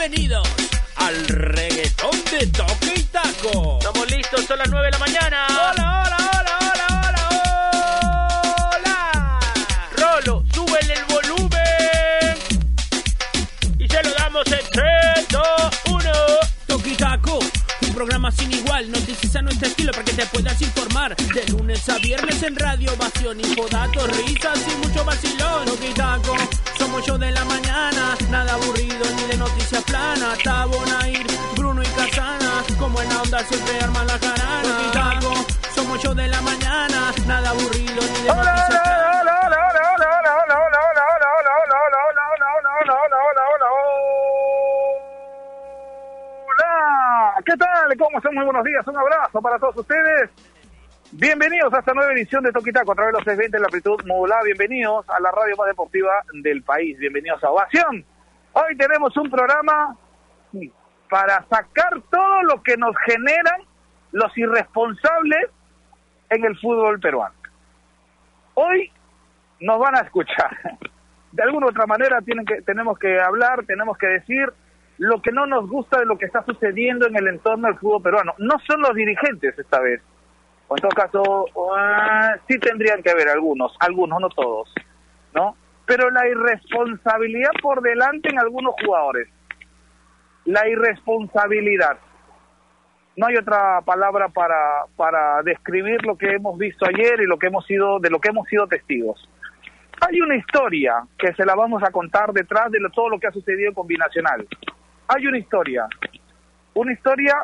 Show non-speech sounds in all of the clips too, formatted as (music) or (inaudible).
bienvenidos al reggaetón de toque y taco. Estamos listos, son las 9 de la mañana. Hola, hola, hola, hola, hola, hola. Rolo, súbele el volumen. Y se lo damos en 3, 2, 1. Toque y taco, un programa sin igual, noticias a nuestro estilo para que te puedas informar. De lunes a viernes en Radio Ovación, infodatos, risas y mucho vacilón. Toque y taco, somos yo de la mañana, nada aburrido onda siempre arman la jarana. Somos yo de la mañana, nada aburrido ni de Hola, hola, hola, hola, hola, hola, hola, hola, hola, hola, hola, hola, hola, hola, hola, hola, hola, hola, hola, hola. ¿Qué tal? ¿Cómo están? Muy buenos días. Un abrazo para todos ustedes. Bienvenidos a esta nueva edición de Toquitaco a través de los 620 en la amplitud modulada. Bienvenidos a la radio más deportiva del país. Bienvenidos a Ovación. Hoy tenemos un programa para sacar todo lo que nos generan los irresponsables en el fútbol peruano. Hoy nos van a escuchar. (laughs) De alguna u otra manera tienen que, tenemos que hablar, tenemos que decir lo que no nos gusta de lo que está sucediendo en el entorno del fútbol peruano. No son los dirigentes esta vez. O en todo caso, ah, sí tendrían que haber algunos, algunos, no todos, ¿no? Pero la irresponsabilidad por delante en algunos jugadores. La irresponsabilidad. No hay otra palabra para, para describir lo que hemos visto ayer y lo que hemos sido, de lo que hemos sido testigos. Hay una historia que se la vamos a contar detrás de lo- todo lo que ha sucedido con Binacional. Hay una historia. Una historia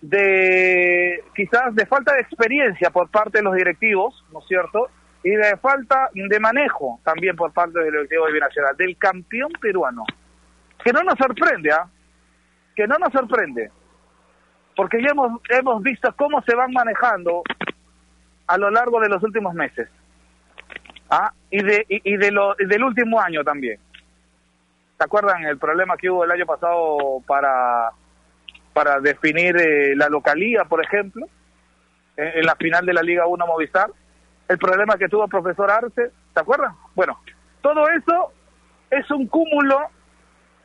de quizás de falta de experiencia por parte de los directivos, ¿no es cierto? Y de falta de manejo también por parte del directivo de Binacional, del campeón peruano. Que no nos sorprende, ¿ah? Que no nos sorprende. Porque ya hemos, hemos visto cómo se van manejando a lo largo de los últimos meses. ¿Ah? Y, de, y, de lo, y del último año también. ¿Se acuerdan el problema que hubo el año pasado para, para definir eh, la localía, por ejemplo? En, en la final de la Liga 1 Movistar. El problema que tuvo el profesor Arce, ¿se acuerdan? Bueno, todo eso es un cúmulo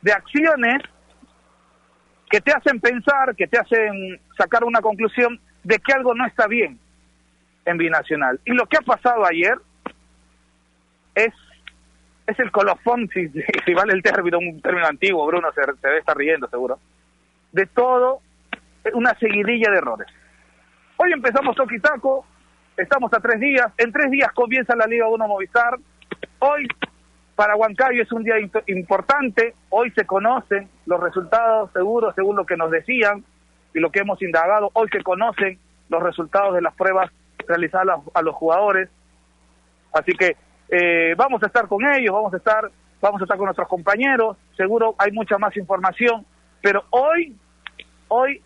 de acciones que te hacen pensar, que te hacen sacar una conclusión de que algo no está bien en Binacional. Y lo que ha pasado ayer es es el colofón, si, (laughs) si vale el término, un término antiguo, Bruno se, se debe estar riendo seguro, de todo, una seguidilla de errores. Hoy empezamos Toquitaco, estamos a tres días, en tres días comienza la Liga 1 Movistar, hoy para Huancayo es un día importante, hoy se conocen los resultados seguros según lo que nos decían y lo que hemos indagado, hoy se conocen los resultados de las pruebas realizadas a los- a los jugadores, Así que eh, vamos a estar con ellos, vamos a estar, vamos a estar con nuestros compañeros. Seguro hay mucha más información, pero hoy, hoy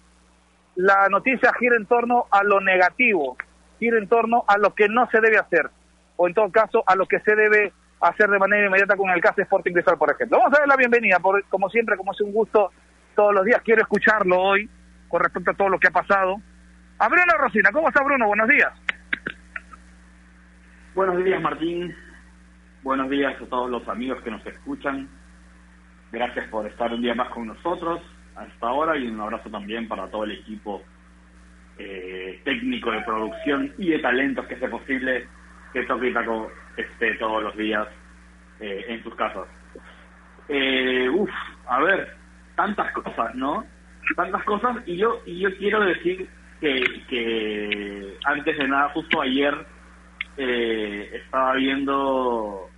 la noticia gira en torno a lo negativo, gira en torno a lo que no se debe hacer, o en todo caso a lo que se debe hacer de manera inmediata con el caso Sporting Cristal, por ejemplo. Vamos a dar la bienvenida, por, como siempre, como es un gusto todos los días. Quiero escucharlo hoy con respecto a todo lo que ha pasado. A Bruno Rosina, ¿cómo está Bruno? Buenos días. Buenos días, Martín. Buenos días a todos los amigos que nos escuchan. Gracias por estar un día más con nosotros a esta hora y un abrazo también para todo el equipo eh, técnico de producción y de talentos que hace posible que y Taco esté todos los días eh, en sus casas. Eh, uf, a ver, tantas cosas, ¿no? Tantas cosas y yo y yo quiero decir que, que antes de nada, justo ayer eh, estaba viendo,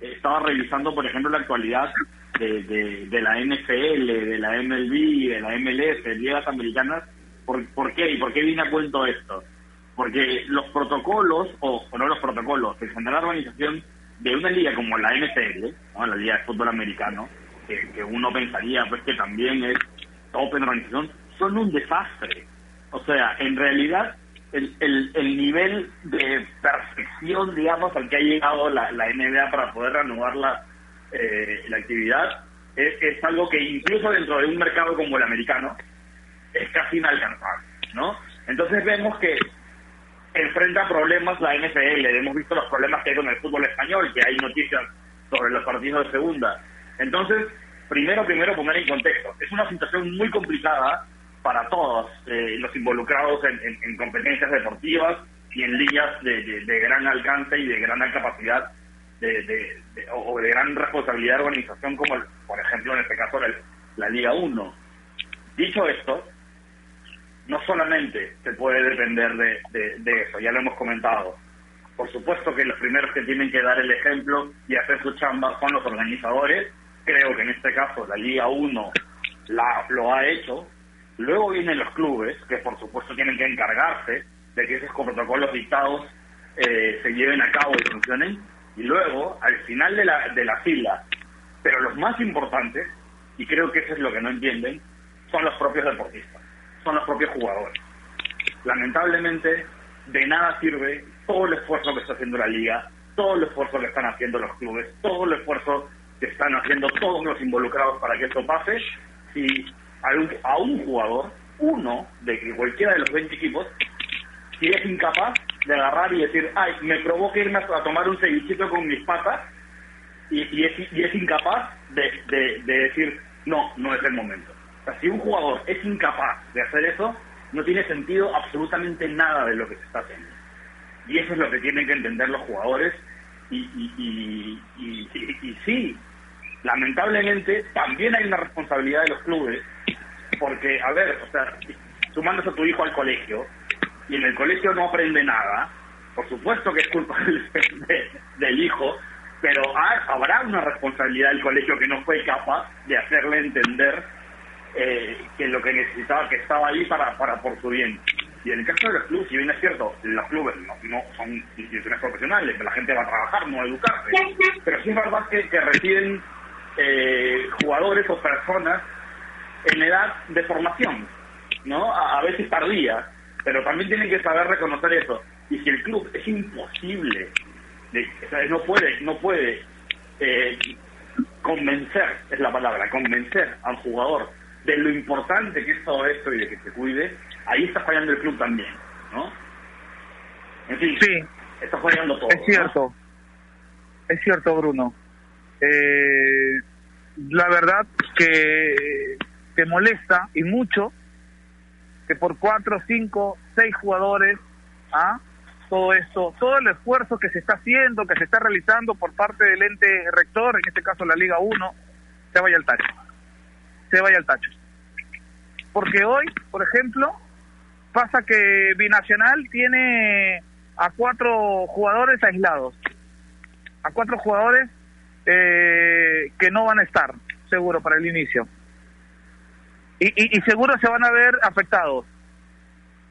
estaba revisando, por ejemplo, la actualidad de, de, de la NFL, de la MLB, de la MLS, de ligas americanas. ¿Por, ¿Por qué? ¿Y por qué viene a cuento esto? Porque los protocolos, o, no los protocolos, en general la organización de una liga como la NFL, ¿no? la Liga de Fútbol Americano, que, que uno pensaría pues que también es top en organización, son un desastre. O sea, en realidad el, el, el nivel de perfección, digamos, al que ha llegado la, la NBA para poder reanudar la, eh, la actividad es, es algo que incluso dentro de un mercado como el americano es casi inalcanzable, ¿no? Entonces vemos que enfrenta problemas la NFL, hemos visto los problemas que hay con el fútbol español, que hay noticias sobre los partidos de segunda. Entonces, primero, primero poner en contexto. Es una situación muy complicada para todos eh, los involucrados en, competencias deportivas y en líneas de, gran alcance y de gran capacidad de, o de gran responsabilidad de organización, como por ejemplo en este caso la, la Liga 1. Dicho esto, no solamente se puede depender de, eso, ya lo hemos comentado. Por supuesto que los primeros que tienen que dar el ejemplo y hacer su chamba son los organizadores. Creo que en este caso la Liga 1 la, lo ha hecho. Luego vienen los clubes, que por supuesto tienen que encargarse de que esos protocolos dictados eh, se lleven a cabo y funcionen. Y luego, al final de la, de la fila, pero los más importantes, y creo que eso es lo que no entienden, son los propios deportistas son los propios jugadores. Lamentablemente, de nada sirve todo el esfuerzo que está haciendo la liga, todo el esfuerzo que están haciendo los clubes, todo el esfuerzo que están haciendo todos los involucrados para que esto pase, si a un, jugador, uno de cualquiera de los 20 equipos, si es incapaz de agarrar y decir, ay, me provoca irme a tomar un cevichito con mis patas, y, es, y es incapaz de decir, no, no es el momento si un jugador es incapaz de hacer eso, no tiene sentido absolutamente nada de lo que se está haciendo. Y eso es lo que tienen que entender los jugadores. Y, y, y, y, sí, lamentablemente también hay una responsabilidad de los clubes, porque, a ver, o sea, tú mandas a tu hijo al colegio y en el colegio no aprende nada, por supuesto que es culpa del hijo, pero habrá una responsabilidad del colegio que no fue capaz de hacerle entender eh, que lo que necesitaba, que estaba ahí para, para por su bien. Y en el caso de los clubes, si bien es cierto, los clubes no, son instituciones profesionales, la gente va a trabajar, no a educarse, pero sí es verdad que, que reciben eh, jugadores o personas en edad de formación, ¿no? A, veces tardía, pero también tienen que saber reconocer eso. Y si el club es imposible, de, no puede, no puede eh, convencer, es la palabra, convencer al jugador de lo importante que es todo esto y de que se cuide, ahí está fallando el club también, ¿no? En fin, sí. está fallando todo. Es cierto, es cierto, Bruno. Eh, la verdad que te molesta y mucho que por cuatro, cinco, seis jugadores, ¿ah? todo esto, todo el esfuerzo que se está haciendo, que se está realizando por parte del ente rector, en este caso la Liga 1, se vaya al tacho se vaya al tacho. Porque hoy, por ejemplo, pasa que Binacional tiene a cuatro jugadores aislados, a cuatro jugadores eh, que no van a estar, seguro, para el inicio. Y, y, seguro se van a ver afectados.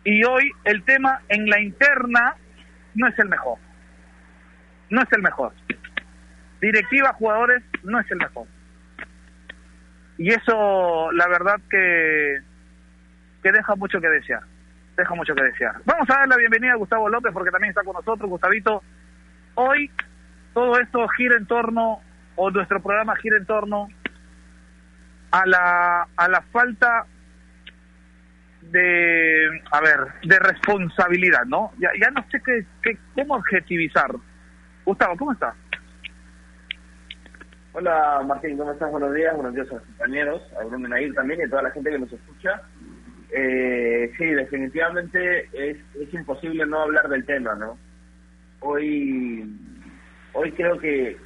Y hoy el tema en la interna no es el mejor. No es el mejor. Directiva, jugadores, no es el mejor y eso la verdad que, que deja mucho que desear, deja mucho que desear. Vamos a dar la bienvenida a Gustavo López porque también está con nosotros, Gustavito. Hoy todo esto gira en torno, o nuestro programa gira en torno a la, a la falta de, a ver, de responsabilidad, ¿no? Ya, ya no sé qué, qué, cómo objetivizar. Gustavo, ¿cómo estás? Hola Martín, ¿cómo estás? Buenos días, buenos días a los compañeros, a Bruno Nair también y a toda la gente que nos escucha. Eh, sí, definitivamente es, imposible no hablar del tema, ¿no? Hoy, hoy creo que,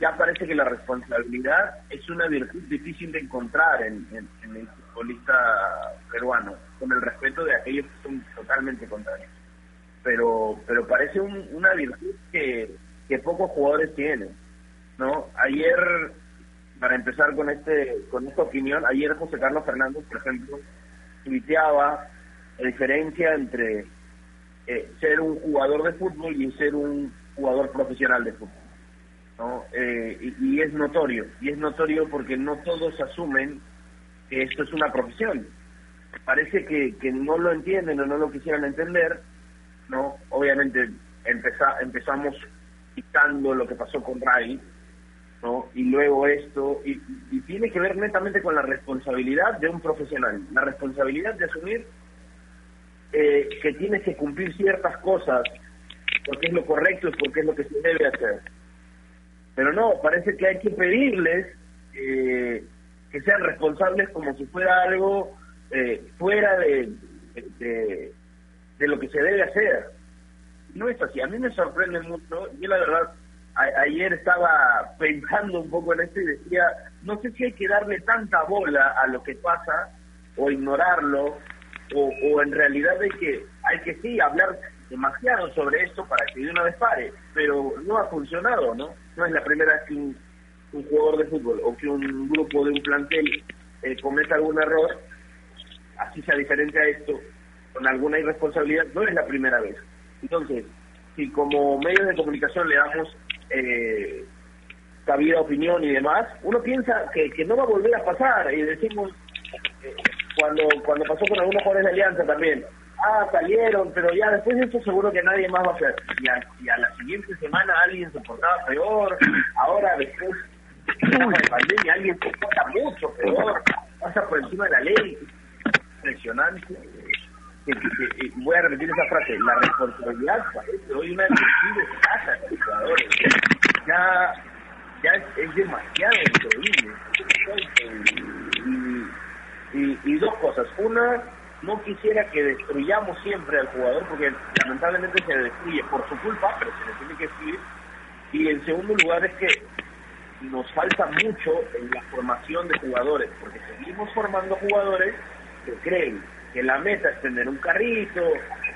ya parece que la responsabilidad es una virtud difícil de encontrar en, el futbolista peruano, con el respeto de aquellos que son totalmente contrarios. Pero, pero parece una virtud que pocos jugadores tienen ¿no? Ayer, para empezar con este con esta opinión, ayer José Carlos Fernández, por ejemplo, tuiteaba la diferencia entre eh, ser un jugador de fútbol y ser un jugador profesional de fútbol. ¿no? Eh, y, es notorio, y es notorio porque no todos asumen que esto es una profesión. Parece que, que no lo entienden o no lo quisieran entender, ¿no? Obviamente empeza, empezamos citando lo que pasó con Ray, y luego esto, y, tiene que ver netamente con la responsabilidad de un profesional, la responsabilidad de asumir eh, que tienes que cumplir ciertas cosas porque es lo correcto y porque es lo que se debe hacer. Pero no, parece que hay que pedirles eh, que sean responsables como si fuera algo eh, fuera de, de, de, lo que se debe hacer. No es así. A mí me sorprende mucho. Yo la verdad, ayer estaba pensando un poco en esto y decía, no sé si hay que darle tanta bola a lo que pasa o ignorarlo o, o en realidad hay que hay que sí hablar demasiado sobre esto para que de una vez pare, pero no ha funcionado, ¿no? No es la primera vez que un, jugador de fútbol o que un grupo de un plantel eh, cometa algún error, así sea diferente a esto, con alguna irresponsabilidad, no es la primera vez. Entonces, si como medios de comunicación le damos eh, cabida opinión y demás, uno piensa que, que no va a volver a pasar y decimos, eh, cuando cuando pasó con algunos jugadores de Alianza también, ah, salieron, pero ya después de eso seguro que nadie más va a hacer. Y a, y a la siguiente semana alguien se portaba peor, ahora después de pandemia alguien se porta mucho peor, pasa por encima de la ley. Impresionante. Voy a repetir esa frase, la responsabilidad parece hoy una decisión escasa de los jugadores. Ya, ya es, demasiado increíble. Y, dos cosas. Una, no quisiera que destruyamos siempre al jugador, porque lamentablemente se destruye por su culpa, pero se le tiene que destruir. Y en segundo lugar es que nos falta mucho en la formación de jugadores, porque seguimos formando jugadores que creen que la meta es tener un carrito,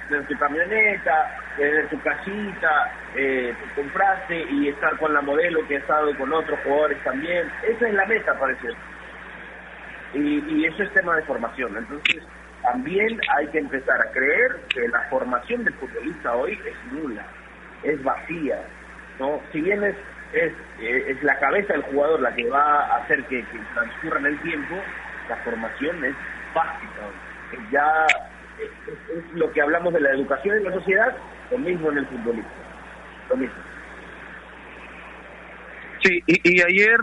tener tu camioneta, tener tu casita, eh, comprarse y estar con la modelo que ha estado con otros jugadores también. Esa es la meta, parece. Y, eso es tema de formación. Entonces, también hay que empezar a creer que la formación del futbolista hoy es nula, es vacía. ¿no? Si bien es, es, eh, es la cabeza del jugador la que va a hacer que, transcurra en el tiempo, la formación es básica. Ya es, lo que hablamos de la educación en la sociedad, lo mismo en el futbolista. Lo mismo. Sí, y, y ayer,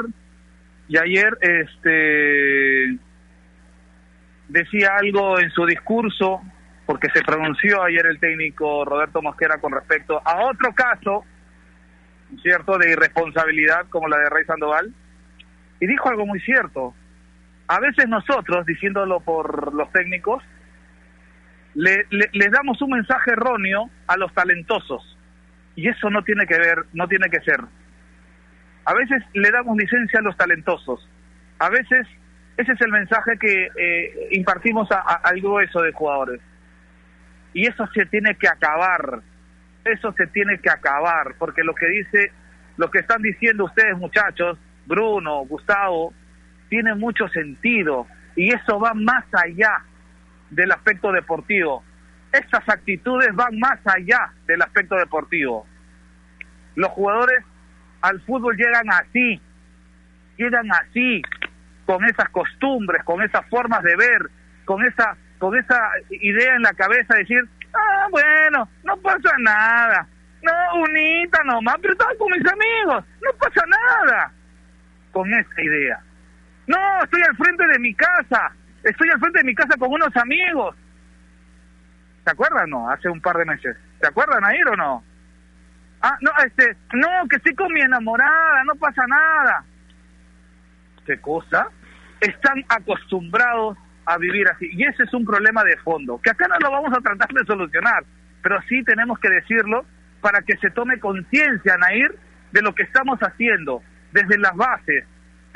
y ayer, este decía algo en su discurso, porque se pronunció ayer el técnico Roberto Mosquera con respecto a otro caso, ¿cierto?, de irresponsabilidad como la de Rey Sandoval, y dijo algo muy cierto. A veces nosotros, diciéndolo por los técnicos, le, les damos un mensaje erróneo a los talentosos, y eso no tiene que ver, no tiene que ser. A veces le damos licencia a los talentosos, a veces ese es el mensaje que eh, impartimos a, al grueso de jugadores. Y eso se tiene que acabar. Eso se tiene que acabar, porque lo que dice, lo que están diciendo ustedes muchachos, Bruno, Gustavo, tiene mucho sentido y eso va más allá del aspecto deportivo. Estas actitudes van más allá del aspecto deportivo. Los jugadores al fútbol llegan así, llegan así, con esas costumbres, con esas formas de ver, con esa, con esa idea en la cabeza de decir, ah, bueno, no pasa nada, no, unita nomás, pero estaba con mis amigos, no pasa nada, con esa idea. No, estoy al frente de mi casa, estoy al frente de mi casa con unos amigos. ¿Se acuerdan no? Hace un par de meses. ¿Se acuerdan ahí o no? Ah, no, este, no, que estoy con mi enamorada, no pasa nada. ¿Qué cosa? están acostumbrados a vivir así. Y ese es un problema de fondo, que acá no lo vamos a tratar de solucionar, pero sí tenemos que decirlo para que se tome conciencia, Nair, de lo que estamos haciendo desde las bases,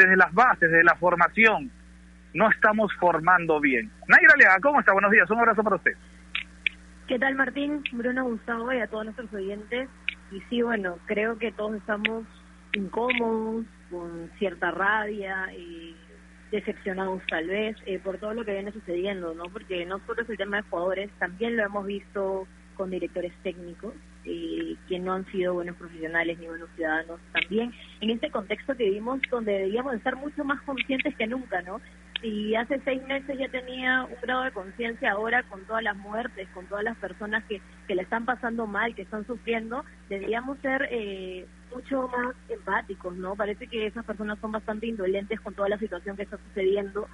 desde las bases, de la formación. No estamos formando bien. Nair Alea, ¿cómo está? Buenos días, un abrazo para usted. ¿Qué tal, Martín? Bruno, Gustavo y a todos nuestros oyentes. Y sí, bueno, creo que todos estamos incómodos, con cierta rabia y decepcionados tal vez eh, por todo lo que viene sucediendo, ¿no? Porque no solo es el tema de jugadores, también lo hemos visto con directores técnicos eh, que no han sido buenos profesionales ni buenos ciudadanos también en este contexto que vivimos donde deberíamos estar mucho más conscientes que nunca, ¿no? Si hace seis meses ya tenía un grado de conciencia, ahora con todas las muertes, con todas las personas que, que le están pasando mal, que están sufriendo, deberíamos ser eh, mucho más empáticos, ¿no? Parece que esas personas son bastante indolentes con toda la situación que está sucediendo.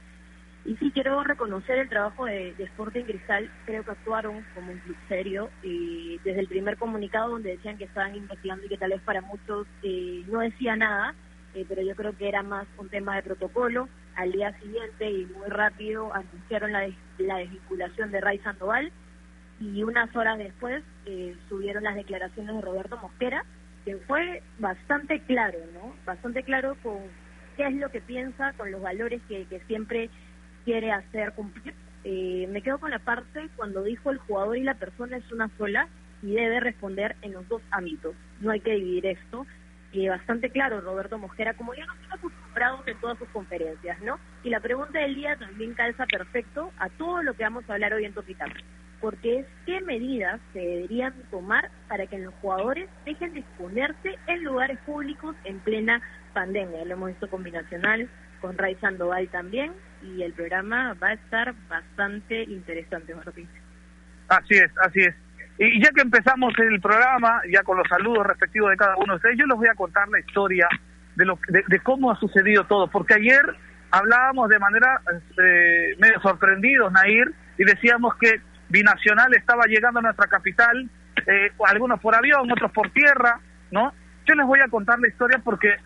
Y sí quiero reconocer el trabajo de, Sporting Cristal, creo que actuaron como un club serio, y desde el primer comunicado donde decían que estaban investigando y que tal vez para muchos eh, no decía nada, eh, pero yo creo que era más un tema de protocolo. al día siguiente y muy rápido anunciaron la, la desvinculación de Ray Sandoval y unas horas después eh, subieron las declaraciones de Roberto Mosquera, que fue bastante claro, ¿no? Bastante claro con qué es lo que piensa, con los valores que, que siempre quiere hacer cumplir. Eh, me quedo con la parte cuando dijo el jugador y la persona es una sola y debe responder en los dos ámbitos. No hay que dividir esto. Y bastante claro, Roberto Mosquera, como ya nos tiene acostumbrados en todas sus conferencias, ¿no? Y la pregunta del día también calza perfecto a todo lo que vamos a hablar hoy en Topitap porque es qué medidas se deberían tomar para que los jugadores dejen de exponerse en lugares públicos en plena pandemia. Lo hemos visto combinacional con Ray Sandoval también y el programa va a estar bastante interesante, Martín. Así es, así es. Y ya que empezamos el programa, ya con los saludos respectivos de cada uno de ustedes, yo les voy a contar la historia de, lo, de, cómo ha sucedido todo, porque ayer hablábamos de manera eh, medio sorprendidos, Nair, y decíamos que binacional estaba llegando a nuestra capital, eh, algunos por avión, otros por tierra, ¿no? Yo les voy a contar la historia porque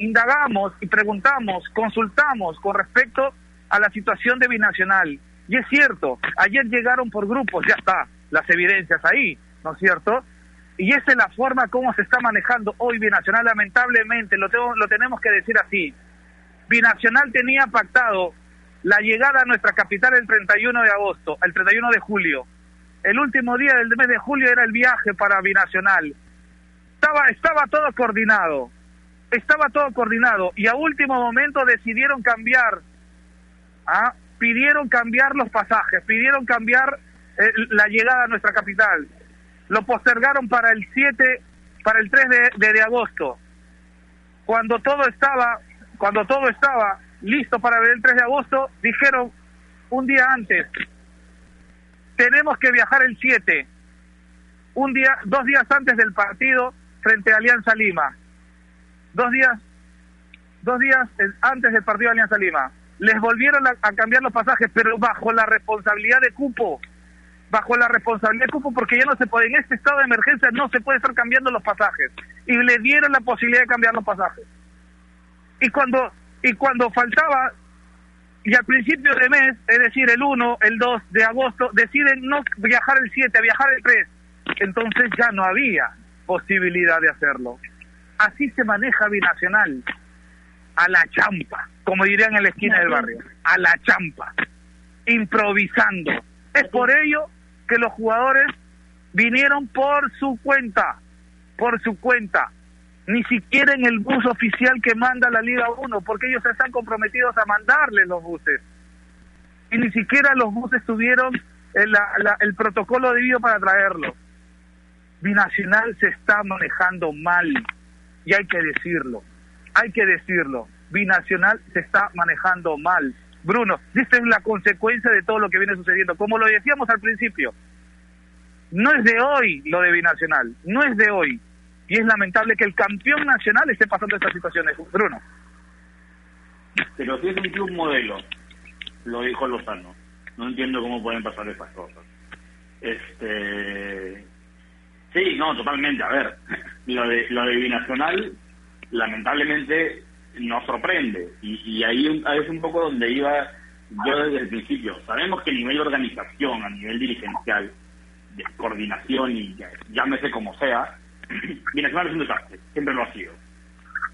indagamos y preguntamos, consultamos con respecto a la situación de binacional. Y es cierto, ayer llegaron por grupos, ya está, las evidencias ahí, ¿no es cierto? Y esa es la forma como se está manejando hoy Binacional, lamentablemente, lo, tengo, lo tenemos que decir así. Binacional tenía pactado la llegada a nuestra capital el 31 de agosto, el 31 de julio. El último día del mes de julio era el viaje para Binacional. Estaba, estaba todo coordinado, estaba todo coordinado y a último momento decidieron cambiar, ¿ah? pidieron cambiar los pasajes, pidieron cambiar eh, la llegada a nuestra capital. Lo postergaron para el 7, para el 3 de, agosto. Cuando todo estaba, cuando todo estaba listo para ver el 3 de agosto, dijeron un día antes, tenemos que viajar el 7, un día, dos días antes del partido frente a Alianza Lima, dos días, dos días antes del partido de Alianza Lima. Les volvieron a, cambiar los pasajes, pero bajo la responsabilidad de cupo, bajo la responsabilidad de cupo, porque ya no se puede, en este estado de emergencia no se puede estar cambiando los pasajes. Y le dieron la posibilidad de cambiar los pasajes. Y cuando y cuando faltaba, y al principio de mes, es decir, el 1, el 2 de agosto, deciden no viajar el 7, a viajar el 3. Entonces ya no había posibilidad de hacerlo. Así se maneja Binacional, a la champa, como dirían en la esquina del barrio, a la champa, improvisando. Es por ello que los jugadores vinieron por su cuenta, por su cuenta, ni siquiera en el bus oficial que manda la Liga 1, porque ellos están comprometidos a mandarle los buses. Y ni siquiera los buses tuvieron el, el protocolo debido para traerlo. Binacional se está manejando mal, y hay que decirlo, hay que decirlo. Binacional se está manejando mal. Bruno, esta es la consecuencia de todo lo que viene sucediendo. Como lo decíamos al principio, no es de hoy lo de Binacional, no es de hoy y es lamentable que el campeón nacional esté pasando estas situaciones. Bruno. Pero si es un modelo, lo dijo Lozano. No entiendo cómo pueden pasar estas cosas. Este. Sí, no, totalmente. A ver, (laughs) lo de, lo de binacional, lamentablemente, nos sorprende. Y, y ahí es un poco donde iba yo desde el principio. Sabemos que a nivel de organización, a nivel dirigencial, de coordinación y llámese como sea, (clears throat) Binacional es un desastre, siempre lo ha sido.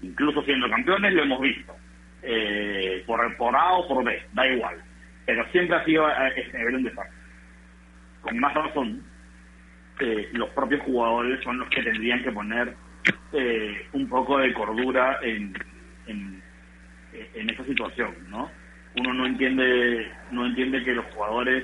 Incluso siendo campeones lo hemos visto. Eh, por, por A o por B, da igual. Pero siempre ha sido a ese nivel un desastre. Con más razón, eh, los propios jugadores son los que tendrían que poner eh, un poco de cordura en, en, esa situación, ¿no? Uno no entiende, no entiende que los jugadores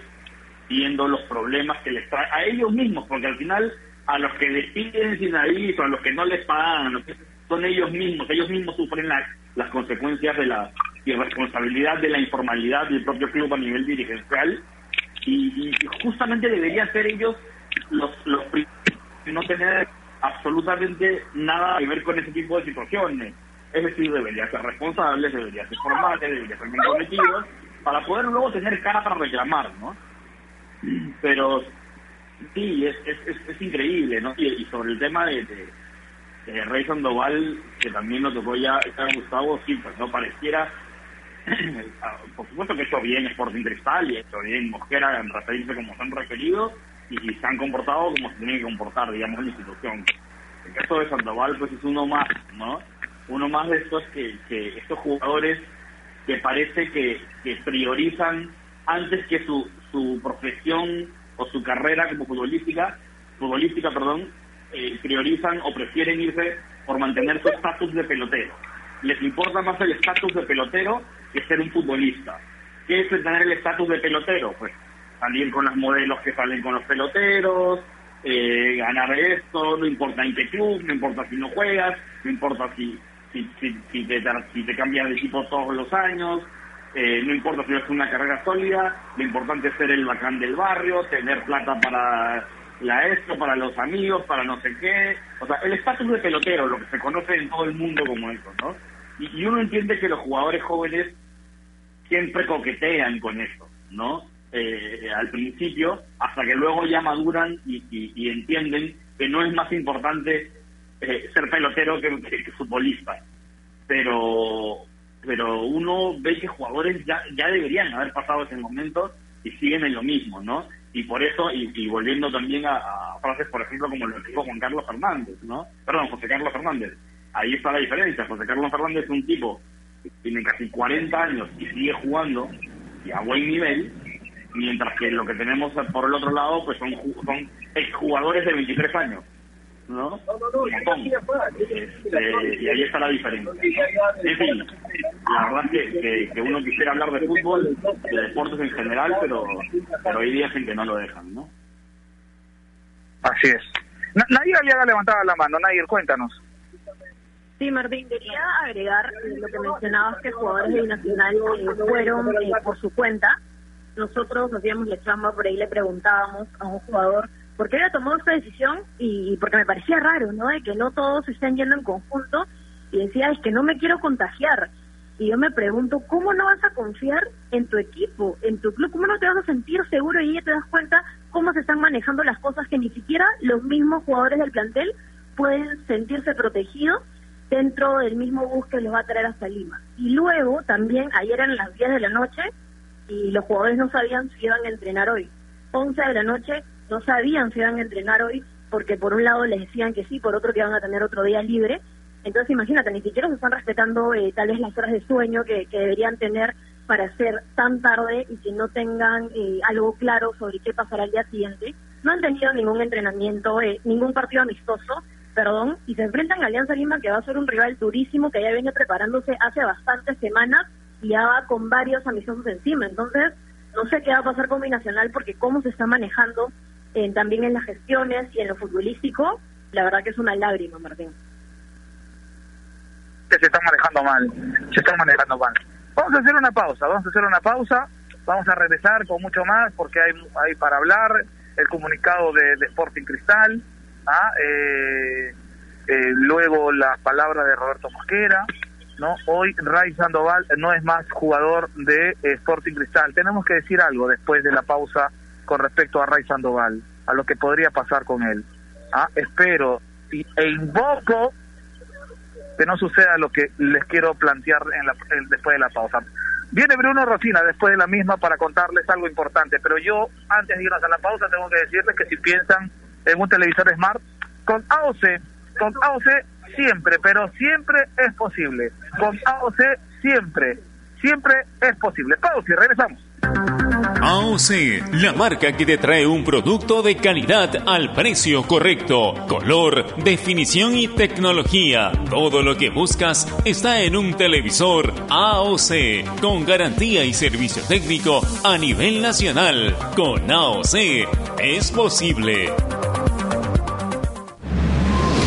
viendo los problemas que les trae a ellos mismos, porque al final a los que despiden sin aviso, a los que no les pagan, son ellos mismos, ellos mismos sufren las, las consecuencias de la irresponsabilidad, de la informalidad del propio club a nivel dirigencial y, justamente deberían ser ellos los, los no tener absolutamente nada que ver con ese tipo de situaciones. Es decir, deberían ser responsables, deberían ser formales, deberían ser comprometidos, para poder luego tener cara para reclamar, ¿no? Pero Sí, es, es, es, increíble, ¿no? Y, sobre el tema de, de, Rey Sandoval, que también nos tocó ya estar Gustavo, sí, pues no pareciera (clears throat) por supuesto que hecho bien Sporting Cristal y hecho bien Mosquera en referirse como se han y, se han comportado como se tienen que comportar, digamos, en la institución. El caso de Sandoval, pues es uno más, ¿no? Uno más de estos que, que estos jugadores que parece que, priorizan antes que su, su profesión o su carrera como futbolística, futbolística, perdón, eh, priorizan o prefieren irse por mantener su estatus de pelotero. Les importa más el estatus de pelotero que ser un futbolista. ¿Qué es tener el estatus de pelotero? Pues salir con los modelos que salen con los peloteros, eh, ganar esto, no importa en qué club, no importa si no juegas, no importa si, si, si, si te cambias de equipo todos los años, eh, no importa si es una carrera sólida, lo importante es ser el bacán del barrio, tener plata para la esto, para los amigos, para no sé qué. O sea, el estatus de pelotero, lo que se conoce en todo el mundo como eso, ¿no? Y, uno entiende que los jugadores jóvenes siempre coquetean con eso, ¿no? Eh, al principio, hasta que luego ya maduran y, entienden que no es más importante eh, ser pelotero que, que, futbolista. Pero pero uno ve que jugadores ya, ya deberían haber pasado ese momento y siguen en lo mismo, ¿no? y por eso, y, volviendo también a, frases, por ejemplo, como lo dijo Juan Carlos Fernández, ¿no? Perdón, José Carlos Fernández. Ahí está la diferencia. José Carlos Fernández es un tipo que tiene casi 40 años y sigue jugando y a buen nivel, mientras que lo que tenemos por el otro lado, pues son, son exjugadores de 23 años. ¿no? No, no, este, y ahí está la diferencia. En fin, la verdad es que, uno quisiera hablar de fútbol, de deportes en general, pero, pero hay días en que no lo dejan, ¿no? Así es. nadie había levantado la mano, nadie, cuéntanos. Sí, Martín, quería agregar lo que mencionabas que jugadores de Binacional eh, fueron eh, por su cuenta. Nosotros hacíamos la chamba, por ahí le preguntábamos a un jugador por qué había tomado esta decisión y porque me parecía raro, ¿no? De que no todos estén yendo en conjunto y decía, es que no me quiero contagiar. Y yo me pregunto, ¿cómo no vas a confiar en tu equipo, en tu club? ¿Cómo no te vas a sentir seguro y ya te das cuenta cómo se están manejando las cosas que ni siquiera los mismos jugadores del plantel pueden sentirse protegidos dentro del mismo bus que los va a traer hasta Lima? Y luego, también, ayer eran las 10 de la noche y los jugadores no sabían si iban a entrenar hoy. 11 de la noche no sabían si iban a entrenar hoy porque por un lado les decían que sí, por otro que iban a tener otro día libre. Entonces imagínate, ni siquiera se están respetando eh, tal vez las horas de sueño que, deberían tener para ser tan tarde y que no tengan eh, algo claro sobre qué pasará el día siguiente. No han tenido ningún entrenamiento, eh, ningún partido amistoso, perdón, y se enfrentan a Alianza Lima que va a ser un rival durísimo que ya viene preparándose hace bastantes semanas va con varios amistosos encima. Entonces, no sé qué va a pasar con Binacional porque cómo se está manejando también en las gestiones y en lo futbolístico, la verdad que es una lágrima, Martín. Se están manejando mal, se están manejando mal. Vamos a hacer una pausa, vamos a hacer una pausa, vamos a regresar con mucho más porque hay, hay para hablar el comunicado de, Sporting Cristal, ¿ah? eh, eh, luego la palabra de Roberto Mosquera, ¿no? Hoy Ray Sandoval no es más jugador de Sporting Cristal. Tenemos que decir algo después de la pausa con respecto a Ray Sandoval, a lo que podría pasar con él. ¿Ah? Espero y, e invoco que no suceda lo que les quiero plantear en la, después de la pausa. Viene Bruno Rosina después de la misma para contarles algo importante, pero yo antes de irnos a la pausa tengo que decirles que si piensan en un televisor smart, con AOC, con AOC siempre, pero siempre es posible. Con AOC siempre, siempre es posible. Pausa y regresamos. AOC, la marca que te trae un producto de calidad al precio correcto, color, definición y tecnología. Todo lo que buscas está en un televisor AOC, con garantía y servicio técnico a nivel nacional. Con AOC es posible.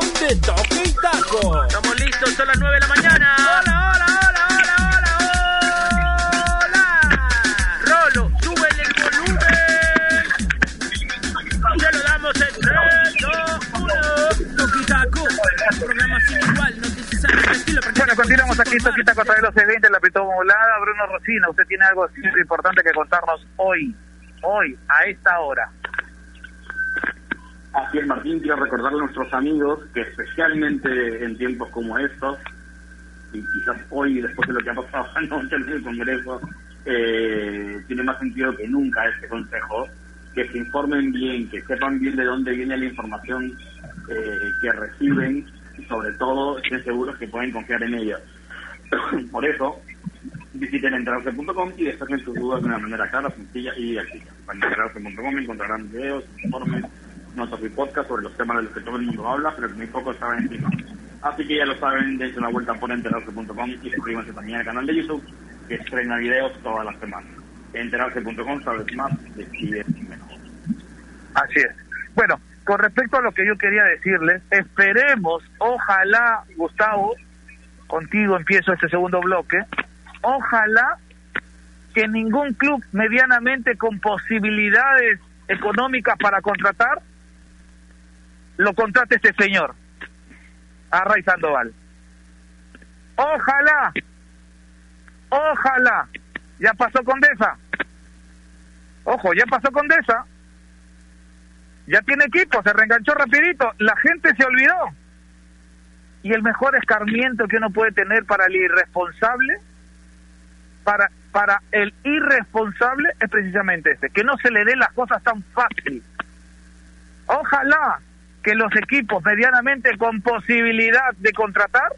de toque y taco. Estamos listos, son las 9 de la mañana. Hola, hola, hola, hola, hola, hola. Rolo, súbele el volumen. Ya lo damos en 3, 2, 1. Toque y taco. Un programa sin igual, al estilo. Bueno, te continuamos aquí. Toquita contra los 20 la pitó volada. Bruno Rocina, usted tiene algo siempre importante que contarnos hoy, hoy, a esta hora. Así es, Martín, quiero recordarle a nuestros amigos que especialmente en tiempos como estos, y quizás hoy, después de lo que ha pasado (laughs) anoche en el Congreso, eh, tiene más sentido que nunca este consejo, que se informen bien, que sepan bien de dónde viene la información eh, que reciben y sobre todo estén seguros que pueden confiar en ella. (clears throat) Por eso, visiten enterarse.com y despejen sus dudas de una manera clara, sencilla y didáctica. En enterarse.com encontrarán videos, informes, y podcast sobre los temas de los que todo el mundo habla, pero que muy pocos saben encima. Así que ya lo saben, dense una vuelta por enterarse.com y suscríbanse también al canal de YouTube, que estrena videos todas las semanas. Enterarse.com, sabes más, decides mejor. Así es. Bueno, con respecto a lo que yo quería decirles, esperemos, ojalá, Gustavo, contigo empiezo este segundo bloque, ojalá que ningún club medianamente con posibilidades económicas para contratar lo contrate este señor, a Ray Sandoval. Ojalá, ojalá, ya pasó con Deza. Ojo, ya pasó con Deza ya tiene equipo, se reenganchó rapidito, la gente se olvidó. Y el mejor escarmiento que uno puede tener para el irresponsable, para, para el irresponsable es precisamente este, que no se le den las cosas tan fácil. Ojalá que los equipos medianamente con posibilidad de contratar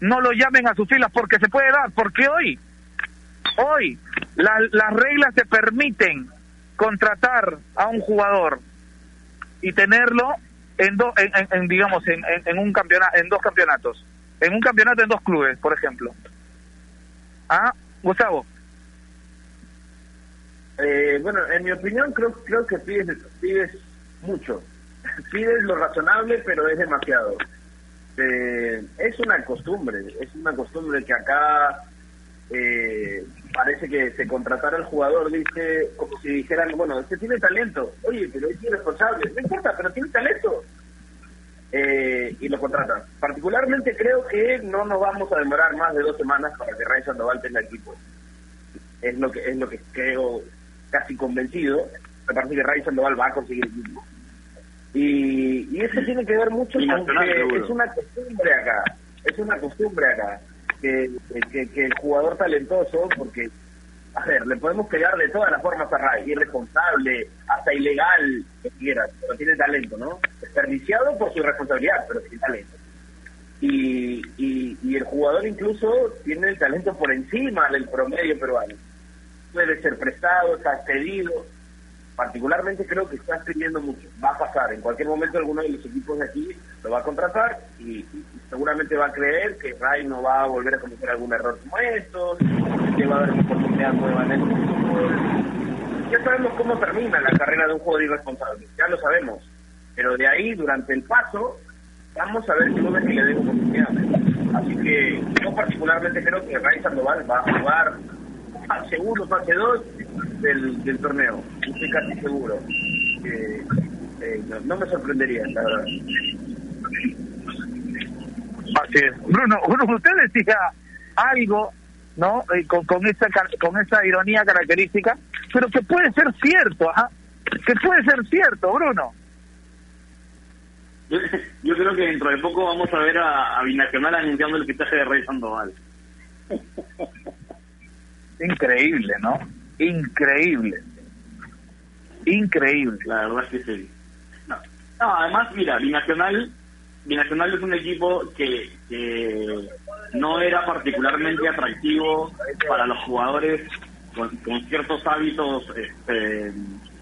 no lo llamen a sus filas porque se puede dar, porque hoy, hoy la- las reglas te permiten contratar a un jugador y tenerlo en dos en, en- en, digamos en- en un campeonato en dos campeonatos en un campeonato en dos clubes por ejemplo ah Gustavo Eh, bueno, en mi opinión creo creo que pides pides mucho. Pides lo razonable, pero es demasiado. Eh, es una costumbre, es una costumbre que acá eh, parece que se contratara al jugador, dice, como si dijeran, bueno, este tiene talento, oye, pero es irresponsable, no importa, pero tiene talento. Eh, y lo contratan. Particularmente creo que no nos vamos a demorar más de dos semanas para que Ray Sandoval tenga equipo es lo que es lo que creo casi convencido me parece que Ray Sandoval va a conseguir equipo y, y eso tiene que ver mucho Y con que es una costumbre acá es una costumbre acá que, que, que el jugador talentoso porque a ver le podemos pegar de todas las formas a Ray irresponsable hasta ilegal que quieras pero tiene talento ¿no? desperdiciado por su irresponsabilidad pero tiene talento y, y, y el jugador incluso tiene el talento por encima del promedio peruano. Puede ser prestado, está cedido. Particularmente creo que está pidiendo mucho. Va a pasar. En cualquier momento alguno de los equipos de aquí lo va a contratar y, seguramente va a creer que Ray no va a volver a cometer algún error como estos, que va a haber una oportunidad nueva en el fútbol. Ya sabemos cómo termina la carrera de un jugador irresponsable. Ya lo sabemos. Pero de ahí, durante el paso, vamos a ver clubes que le den oportunidades. Así que yo particularmente creo que Ray Sandoval va a jugar fase 1, fase 2 del, del torneo. Estoy casi seguro. que eh, no, no me sorprendería, la verdad. Así es. Bruno, Bruno, usted decía algo, ¿no? Eh, con, con esa con esa ironía característica, pero que puede ser cierto, ¿ah? Que puede ser cierto, Bruno. Yo, yo creo que dentro de poco vamos a ver a, a Binacional anunciando el fichaje de Rey Sandoval. Increíble, ¿no? Increíble. Increíble. La verdad es que sí. No, no, además, mira, Binacional Binacional es un equipo que, no era particularmente atractivo para los jugadores con, ciertos hábitos este,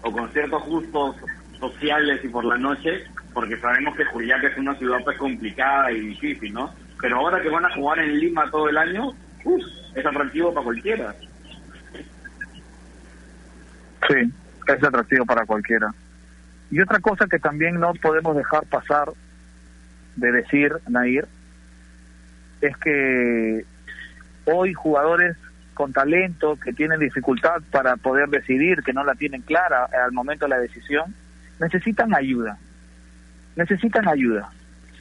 o con ciertos gustos sociales y por la noche, porque sabemos que Juliaca es una ciudad pues complicada y difícil, ¿no? Pero ahora que van a jugar en Lima todo el año, es atractivo para cualquiera. Sí, es atractivo para cualquiera. Y otra cosa que también no podemos dejar pasar de decir, Nair, es que hoy jugadores con talento, que tienen dificultad para poder decidir, que no la tienen clara al momento de la decisión, necesitan ayuda. Necesitan ayuda.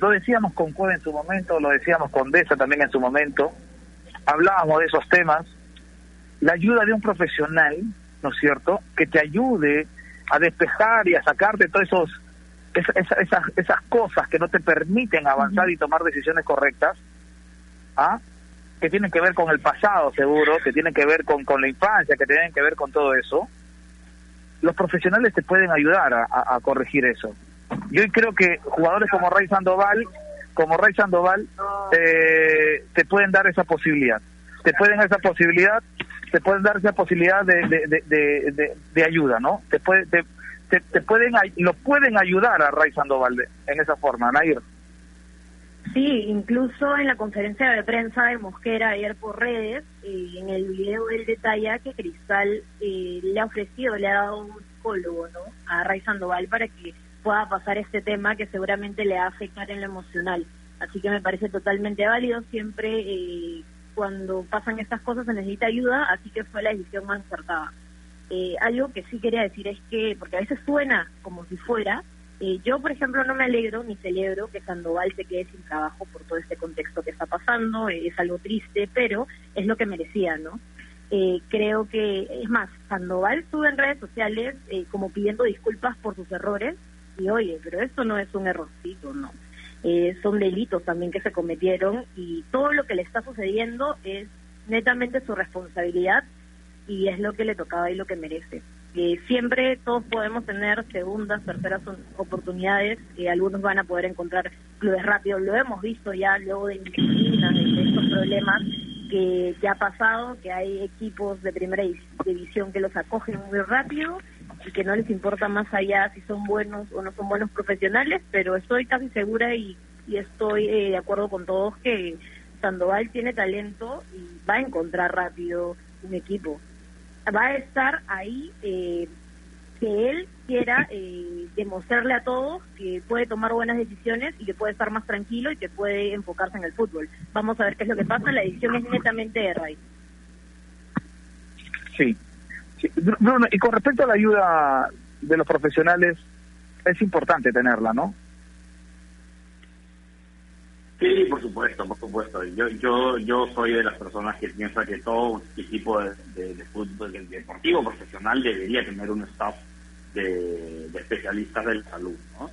Lo decíamos con Cueva en su momento, lo decíamos con Deza también en su momento, hablábamos de esos temas. La ayuda de un profesional, ¿no es cierto?, que te ayude a despejar y a sacarte todas esos esas, esas cosas que no te permiten avanzar y tomar decisiones correctas, ¿ah? que tienen que ver con el pasado seguro, que tienen que ver con, con la infancia, que tienen que ver con todo eso, los profesionales te pueden ayudar a, corregir eso. Yo creo que jugadores como Ray Sandoval, como Ray Sandoval, eh, te pueden dar esa posibilidad. Te pueden dar esa posibilidad, te pueden dar esa posibilidad de, de, de, ayuda, ¿no? Te, puede, te, pueden, lo pueden ayudar a Ray Sandoval en esa forma, Nair. Sí, incluso en la conferencia de prensa de Mosquera ayer por redes, eh, en el video él detalla que Cristal eh, le ha ofrecido, le ha dado un psicólogo ¿no? a Ray Sandoval para que pueda pasar este tema que seguramente le va a afectar en lo emocional. Así que me parece totalmente válido. Siempre eh, cuando pasan estas cosas se necesita ayuda, así que fue la decisión más acertada. Eh, algo que sí quería decir es que, porque a veces suena como si fuera, eh, yo, por ejemplo, no me alegro ni celebro que Sandoval se quede sin trabajo por todo este contexto que está pasando, eh, es algo triste, pero es lo que merecía, ¿no? creo que, es más, Sandoval estuvo en redes sociales como pidiendo disculpas por sus errores, y oye, pero esto no es un errorcito, ¿no? Son delitos también que se cometieron y todo lo que le está sucediendo es netamente su responsabilidad y es lo que le tocaba y lo que merece. Eh, siempre todos podemos tener segundas, terceras oportunidades, y algunos van a poder encontrar clubes rápidos, lo hemos visto ya luego de de, estos problemas que ya ha pasado, que hay equipos de primera división que los acogen muy rápido y que no les importa más allá si son buenos o no son buenos profesionales, pero estoy casi segura y, estoy eh, de acuerdo con todos que Sandoval tiene talento y va a encontrar rápido un equipo va a estar ahí eh, que él quiera eh, demostrarle a todos que puede tomar buenas decisiones y que puede estar más tranquilo y que puede enfocarse en el fútbol. Vamos a ver qué es lo que pasa. La edición es netamente de Ray. Sí. Bruno, y con respecto a la ayuda de los profesionales, es importante tenerla, ¿no? Sí, por supuesto, por supuesto. Yo, yo, yo soy de las personas que piensa que todo equipo de, de, fútbol deportivo profesional debería tener un staff de, especialistas de la salud, ¿no?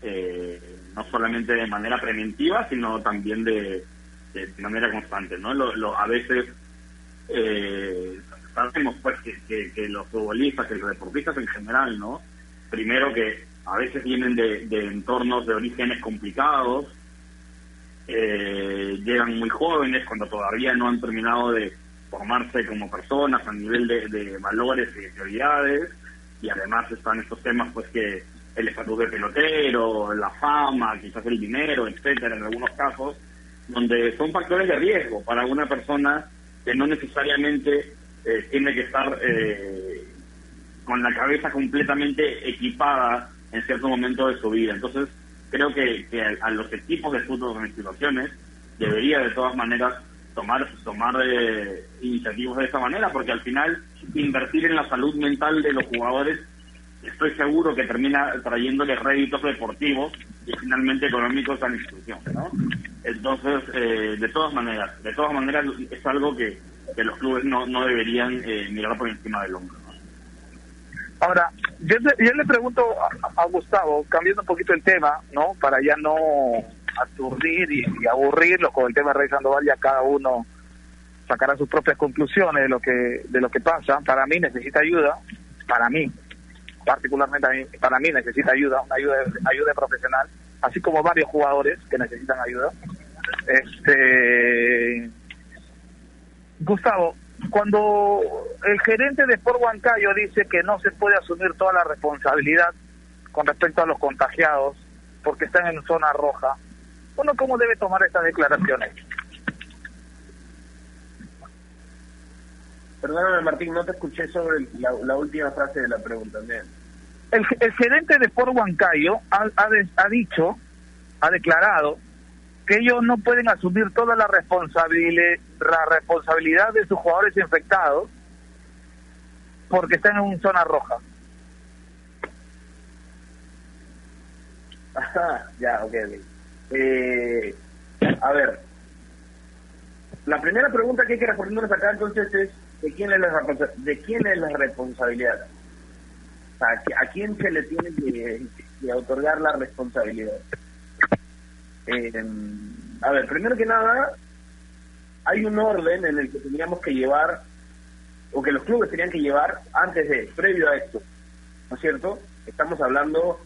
Eh, no solamente de manera preventiva, sino también de, manera constante, ¿no? Lo, a veces eh, sabemos pues que, que, los futbolistas, que los deportistas en general, ¿no? Primero que a veces vienen de, de entornos de orígenes complicados, eh, llegan muy jóvenes cuando todavía no han terminado de formarse como personas a nivel de, valores y de prioridades y además están estos temas pues que el estatus de pelotero, la fama, quizás el dinero, etcétera, en algunos casos, donde son factores de riesgo para una persona que no necesariamente eh, tiene que estar eh, con la cabeza completamente equipada en cierto momento de su vida. Entonces, creo que, a, los equipos de fútbol en situaciones debería de todas maneras tomar tomar eh, iniciativas de esa manera, porque al final invertir en la salud mental de los jugadores estoy seguro que termina trayéndole réditos deportivos y finalmente económicos a la institución, ¿no? Entonces, eh, de todas maneras, de todas maneras es algo que, que los clubes no, no deberían eh, mirar por encima del hombro. Ahora, yo, le pregunto a, Gustavo, cambiando un poquito el tema, ¿no? Para ya no aturdir y, aburrirlo con el tema de Rey Sandoval, ya cada uno sacará sus propias conclusiones de lo que de lo que pasa. Para mí necesita ayuda, para mí, particularmente para mí necesita ayuda, una ayuda, ayuda profesional. así como varios jugadores que necesitan ayuda. Este Gustavo, cuando el gerente de Sport Huancayo dice que no se puede asumir toda la responsabilidad con respecto a los contagiados porque están en zona roja, ¿uno cómo debe tomar estas declaraciones? Perdóname, Martín, no te escuché sobre la, última frase de la pregunta. El, el gerente de Sport Huancayo ha, ha, dicho, ha declarado, que ellos no pueden asumir toda la responsabilidad, la responsabilidad de sus jugadores infectados porque están en una zona roja. Ajá, ya, ok. Eh, a ver, la primera pregunta que hay que respondernos acá entonces es ¿de quién es la, de quién es la responsabilidad? ¿a quién se le tiene que, otorgar la responsabilidad? Eh, a ver, primero que nada, hay un orden en el que teníamos que llevar, o que los clubes tenían que llevar antes de, previo a esto, ¿no es cierto? Estamos hablando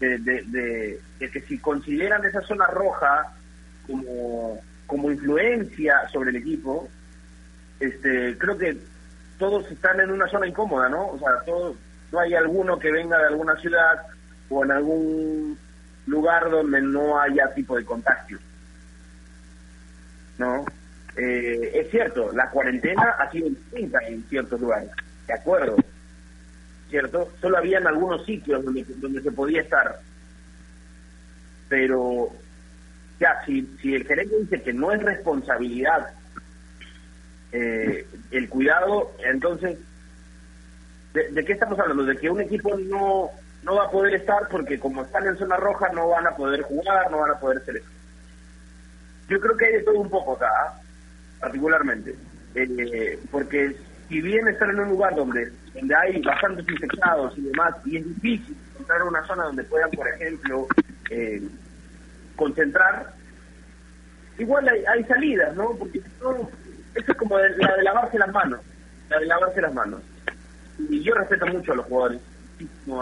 de, de, de que si consideran esa zona roja como, como influencia sobre el equipo, este, creo que todos están en una zona incómoda, ¿no? O sea, todos, no hay alguno que venga de alguna ciudad o en algún lugar donde no haya tipo de contagio. ¿No? Eh, es cierto, la cuarentena ha sido distinta en ciertos lugares, de acuerdo, ¿cierto? Solo habían algunos sitios donde, donde se podía estar. Pero, ya, si, si el gerente dice que no es responsabilidad eh, el cuidado, entonces, ¿de, qué estamos hablando? De que un equipo no, no va a poder estar porque como están en zona roja no van a poder jugar, no van a poder ser Yo creo que hay de todo un poco acá, ¿ah? particularmente, eh, porque si bien están en un lugar donde, donde hay bastantes infectados y demás, y es difícil encontrar una zona donde puedan, por ejemplo, eh, concentrar, igual hay, hay salidas, ¿no? Porque eso es como la de lavarse las manos, la de lavarse las manos. Y yo respeto mucho a los jugadores,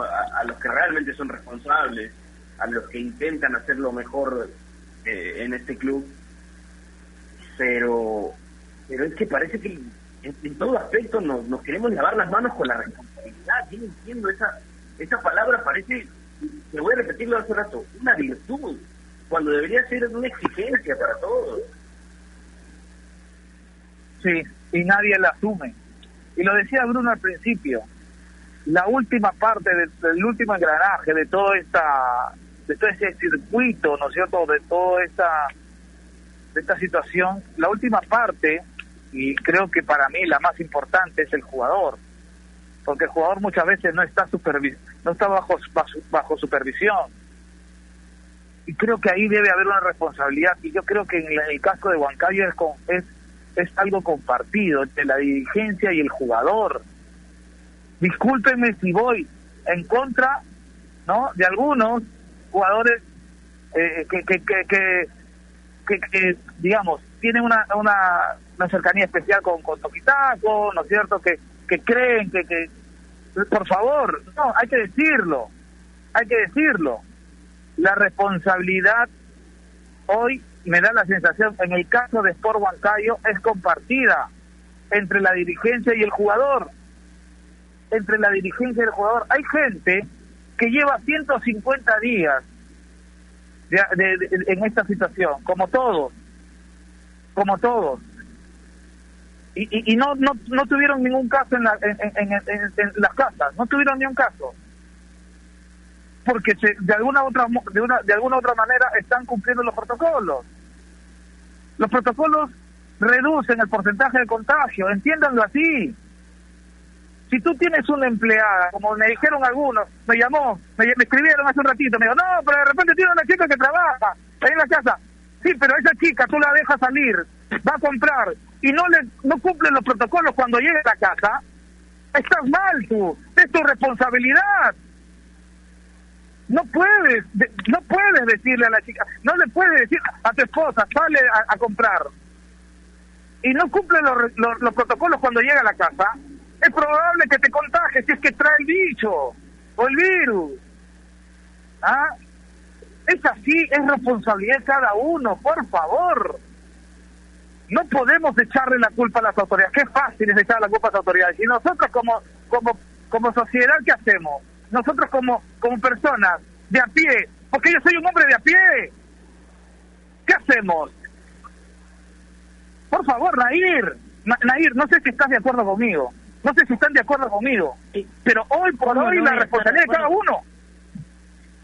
a, los que realmente son responsables, a los que intentan hacer lo mejor eh, en este club, pero pero es que parece que en, todo aspecto nos, nos, queremos lavar las manos con la responsabilidad. Yo entiendo esa, esa palabra, parece, te voy a repetirlo hace rato, una virtud, cuando debería ser una exigencia para todos. Sí, y nadie la asume. Y lo decía Bruno al principio, la última parte del, último engranaje de todo esta de todo ese circuito, ¿no es cierto?, de toda esta de esta situación, la última parte y creo que para mí la más importante es el jugador, porque el jugador muchas veces no está supervis no está bajo, bajo supervisión. Y creo que ahí debe haber una responsabilidad y yo creo que en el caso de Huancayo es, es es algo compartido entre la dirigencia y el jugador. Discúlpenme si voy en contra ¿no? de algunos jugadores eh, que, que, que, que, digamos, tienen una, una, cercanía especial con, con Toquitaco, ¿no es cierto? Que, que creen que, que, por favor, no, hay que decirlo, hay que decirlo. La responsabilidad hoy me da la sensación, en el caso de Sport Huancayo, es compartida entre la dirigencia y el jugador. Entre la dirigencia y el jugador. Hay gente que lleva 150 días en esta situación, como todos, como todos. Y, y, no, no, no tuvieron ningún caso en, la, en, las casas, no tuvieron ni un caso porque de alguna otra de, una, de alguna otra manera están cumpliendo los protocolos los protocolos reducen el porcentaje de contagio, entiéndanlo así. Si tú tienes una empleada, como me dijeron algunos, me llamó, me, escribieron hace un ratito, me dijo, no, pero de repente tiene una chica que trabaja ahí en la casa. Sí, pero esa chica tú la dejas salir, va a comprar y no le no cumple los protocolos cuando llegue a la casa, estás mal tú, es tu responsabilidad. No puedes, no puedes decirle a la chica, no le puedes decir a tu esposa, sale a, comprar y no cumple los, los, protocolos cuando llega a la casa, es probable que te contagies si es que trae el bicho o el virus. ¿Ah? Es así, es responsabilidad de cada uno, por favor. No podemos echarle la culpa a las autoridades. Qué fácil es echar la culpa a las autoridades. Y nosotros como como como sociedad, ¿qué hacemos? Nosotros como como personas de a pie, porque yo soy un hombre de a pie. ¿Qué hacemos? Por favor, Nair, Nair, no sé si estás de acuerdo conmigo. No sé si están de acuerdo conmigo. Pero hoy por hoy la responsabilidad de cada uno.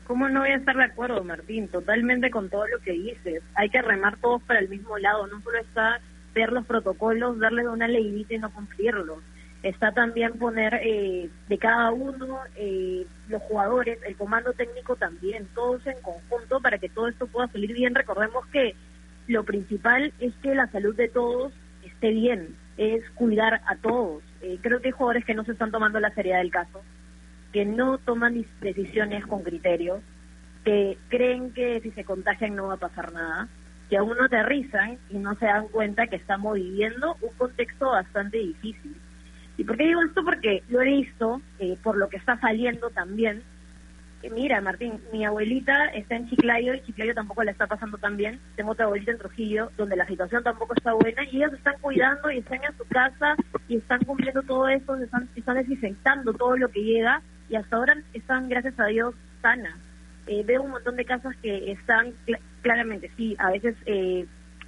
¿Cómo no voy a estar de acuerdo, Martín? Totalmente con todo lo que dices. Hay que remar todos para el mismo lado. No solo está ver los protocolos, darles una leyita y no cumplirlos. Está también poner eh, de cada uno, eh, los jugadores, el comando técnico también, todos en conjunto para que todo esto pueda salir bien. Recordemos que lo principal es que la salud de todos esté bien, es cuidar a todos. Eh, creo que hay jugadores que no se están tomando la seriedad del caso que no toman decisiones con criterio, que creen que si se contagian no va a pasar nada, que aún no aterrizan y no se dan cuenta que estamos viviendo un contexto bastante difícil. ¿Y por qué digo esto? Porque lo he visto, eh, por lo que está saliendo también. Mira, Martín, mi abuelita está en Chiclayo y Chiclayo tampoco la está pasando tan bien. Tengo otra abuelita en Trujillo, donde la situación tampoco está buena y ellos están cuidando y están en su casa y están cumpliendo todo eso, están, están desinfectando todo lo que llega y hasta ahora están, gracias a Dios, sanas. Eh, veo un montón de casos que están claramente, sí, a veces eh,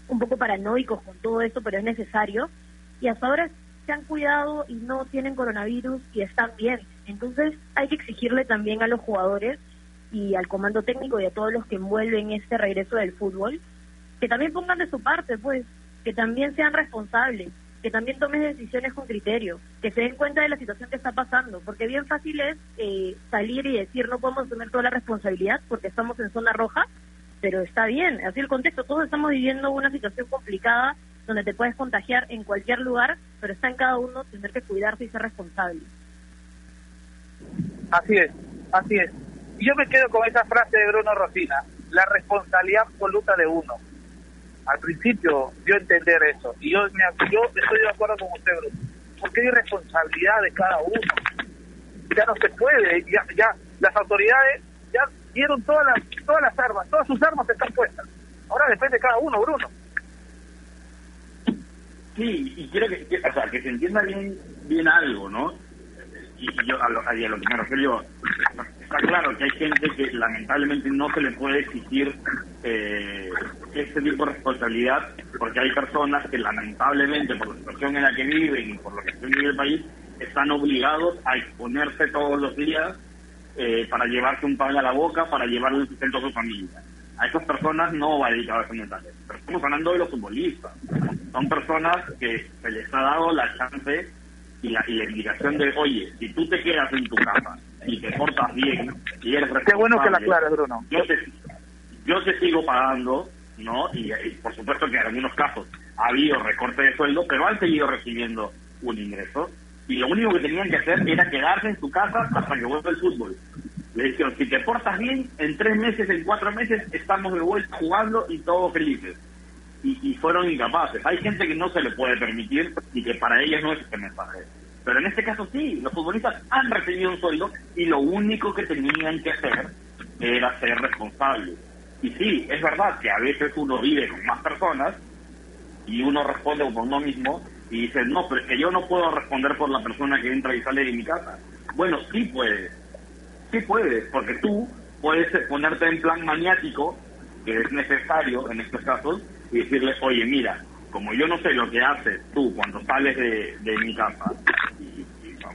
un poco paranoicos con todo esto, pero es necesario. Y hasta ahora se han cuidado y no tienen coronavirus y están bien. Entonces hay que exigirle también a los jugadores y al comando técnico y a todos los que envuelven este regreso del fútbol, que también pongan de su parte, pues, que también sean responsables que también tomes decisiones con criterio, que se den cuenta de la situación que está pasando, porque bien fácil es eh, salir y decir no podemos tener toda la responsabilidad porque estamos en zona roja, pero está bien, así el contexto, todos estamos viviendo una situación complicada donde te puedes contagiar en cualquier lugar, pero está en cada uno tener que cuidarse y ser responsable. Así es, así es. Y yo me quedo con esa frase de Bruno Rosina, la responsabilidad absoluta de uno al principio a entender eso. Y yo, yo estoy de acuerdo con usted, Bruno, porque hay responsabilidad de cada uno. Ya no se puede, ya, ya las autoridades ya dieron todas las, todas las armas, todas sus armas están puestas. Ahora depende de cada uno, Bruno. Sí, y quiero que, o sea, que se entienda bien, bien algo, ¿no? Y, yo a lo, a lo que me refiero, está claro que hay gente que lamentablemente no se le puede exigir eh, este tipo de responsabilidad porque hay personas que lamentablemente por la situación en la que viven y por lo que vive el país están obligados a exponerse todos los días eh, para llevarse un pan a la boca, para llevarle el sustento a su familia. A esas personas no va dedicado ese mensaje. Pero estamos hablando de los futbolistas. Son personas que se les ha dado la chance y la, y la indicación de, oye, si tú te quedas en tu casa y te portas bien y eres. Qué bueno que la aclares, Bruno. Yo te, yo te sigo pagando, ¿no? Y, por supuesto que en algunos casos ha habido recorte de sueldo, pero han seguido recibiendo un ingreso. Y lo único que tenían que hacer era quedarse en su casa hasta que vuelva el fútbol. Le dijeron, si te portas bien, en tres meses, en cuatro meses, estamos de vuelta jugando y todos felices. Y, y fueron incapaces. Hay gente que no se le puede permitir y que para ellas no es este mensaje. Pero en este caso sí, los futbolistas han recibido un sueldo y lo único que tenían que hacer era ser responsables. Y sí, es verdad que a veces uno vive con más personas y uno responde por uno mismo y dice, no, pero es que yo no puedo responder por la persona que entra y sale de mi casa. Bueno, sí puedes, sí puedes, porque tú puedes ponerte en plan maniático, que es necesario en estos casos, y decirle, oye, mira, como yo no sé lo que haces tú cuando sales de, de mi casa, y,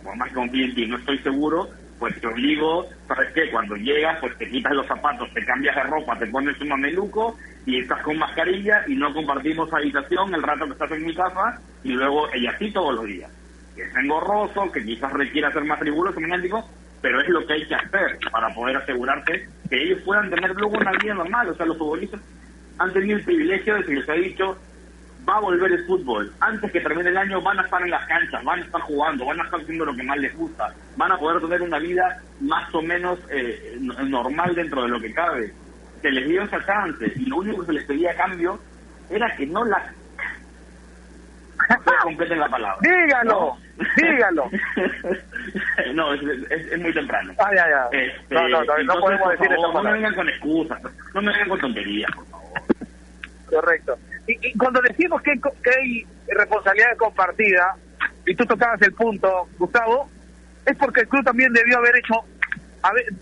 por más que confíe en ti, no estoy seguro, pues te obligo, ¿sabes qué? Cuando llegas, pues te quitas los zapatos, te cambias de ropa, te pones un mameluco y estás con mascarilla y no compartimos habitación el rato que estás en mi casa y luego, y así todos los días. Que es engorroso, que quizás requiera ser más riguroso, digo, pero es lo que hay que hacer para poder asegurarse que ellos puedan tener luego una vida normal. O sea, los futbolistas han tenido el privilegio de, que les ha dicho, va a volver el fútbol. Antes que termine el año van a estar en las canchas, van a estar jugando, van a estar haciendo lo que más les gusta, van a poder tener una vida más o menos eh, normal dentro de lo que cabe. Se les dio esa chance y lo único que se les pedía a cambio era que no la... (laughs) completen la palabra. Dígalo, dígalo. (laughs) no, es, es, es, muy temprano. Ah, ya, ya. Este, no, no, no, no entonces, podemos por decir favor, esa No me vengan con excusas, no me vengan con tonterías, por favor. Correcto. Y, cuando decimos que, que hay responsabilidad compartida, y tú tocabas el punto, Gustavo, es porque el club también debió haber hecho,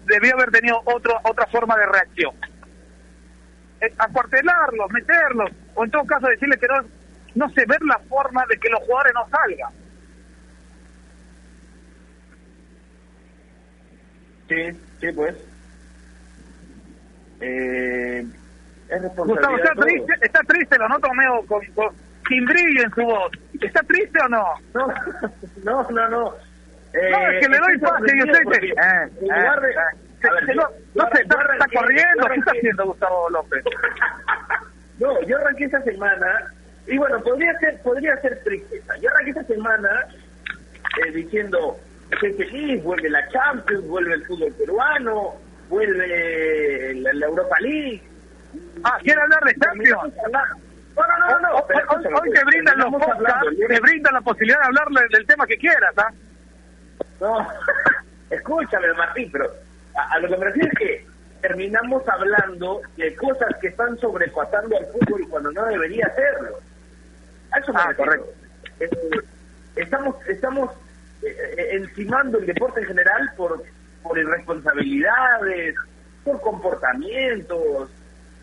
debió haber tenido otro, otra forma de reacción. Eh, Acuartelarlos, meterlos, o en todo caso decirle que no, no sé, ver la forma de que los jugadores no salgan. Sí, sí, pues. Eh, es Gustavo, ¿está triste? ¿Está triste? Lo noto medio con, con- sin brillo en su voz. ¿Está triste o no? No, (laughs) no, no, no. Eh, No, es que le doy pase y usted sorprendido dice... porque eh, en lugar de- eh, eh. a ver, Se- yo- no, sé, está, arranqué- está yo corriendo. ¿Qué está haciendo Gustavo López? No, yo arranqué esta semana, y bueno, podría ser, podría ser tristeza. Yo arranqué esta semana eh, diciendo, estoy feliz, vuelve la Champions, vuelve el fútbol peruano, vuelve la, la Europa League. Ah, ¿quiere hablar de Champions? No, no, no, no. Hoy- hoy, te brindan los podcasts, te brindan la posibilidad de hablarle del tema que quieras, ¿ah? No, (laughs) escúchame, Martín, pero a, a lo que me refiero es que terminamos hablando de cosas que están sobrepasando al fútbol cuando no debería hacerlo. A eso me Ah, correcto. Eh, estamos estamos eh, eh, encimando el deporte en general por, por irresponsabilidades, por comportamientos,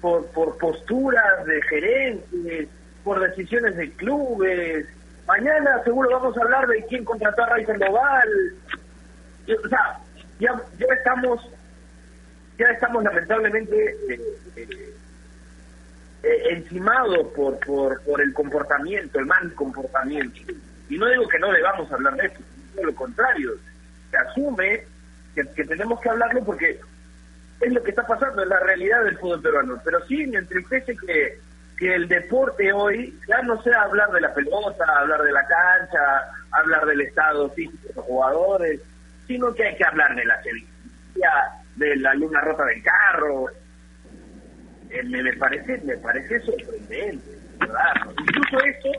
por, por posturas de gerentes, por decisiones de clubes. Mañana seguro vamos a hablar de quién contrató a Ray Sandoval. O sea, ya, ya estamos ya estamos lamentablemente eh, eh, eh, encimados por, por, por el comportamiento, el mal comportamiento. Y no digo que no debamos hablar de esto, sino lo contrario. Se asume que tenemos que hablarlo porque es lo que está pasando, es la realidad del fútbol peruano. Pero sí me entristece que, que el deporte hoy ya no sea hablar de la pelota, hablar de la cancha, hablar del estado físico de los jugadores, sino que hay que hablar de la sevilla, de la luna rota del carro. Eh, me, me parece me parece sorprendente, ¿verdad? Incluso esto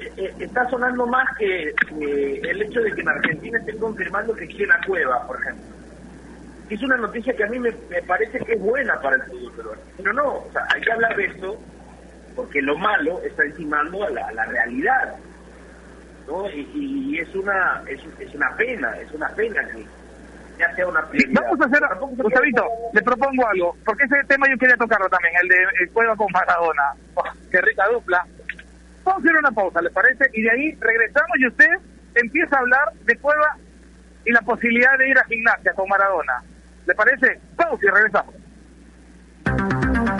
eh, eh, está sonando más que, el hecho de que en Argentina estén confirmando que quieren a Cueva, por ejemplo. Es una noticia que a mí me, me parece que es buena para el fútbol peruano. Pero no, o sea, hay que hablar de esto porque lo malo está encimando a la, a la realidad. ¿no? Y, y es una es, es una pena, es una pena que ya sea una prioridad. Vamos a hacer, Gustavito, le propongo algo, porque ese tema yo quería tocarlo también, el de el juego con Maradona. Oh, qué rica dupla. Vamos a hacer una pausa, ¿le parece? Y de ahí regresamos y usted empieza a hablar de Cueva y la posibilidad de ir a gimnasia con Maradona. ¿Le parece? Pausa y regresamos.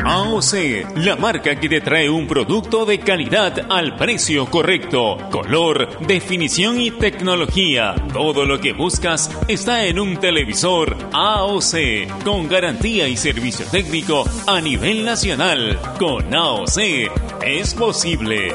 AOC, la marca que te trae un producto de calidad al precio correcto. Color, definición y tecnología. Todo lo que buscas está en un televisor AOC, con garantía y servicio técnico a nivel nacional. Con AOC es posible.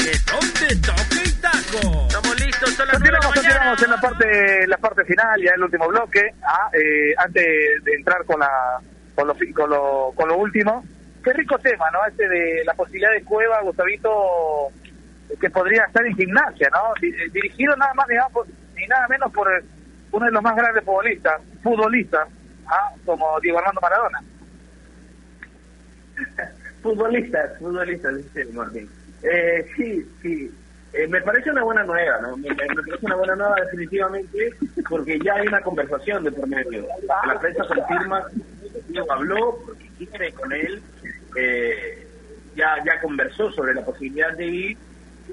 son las nueve de la Continuamos, mañana. continuamos en la parte, la parte final, ya el último bloque. Ah, eh, antes de entrar con la con lo, con lo, con lo último. Qué rico tema, ¿no? Este de la posibilidad de Cueva, Gustavito, que podría estar en gimnasia, ¿no? Eh, Dirigido nada más ni nada, por- ni nada menos por eh, uno de los más grandes futbolistas, futbolistas, ah, como Diego Armando Maradona. (laughs) Futbolistas, futbolistas, dice Martín. Eh, sí, sí. Eh, me parece una buena nueva, ¿no? Me, parece una buena nueva definitivamente, porque ya hay una conversación de por medio. La prensa confirma, habló, porque quiere con él, eh, ya, ya conversó sobre la posibilidad de ir,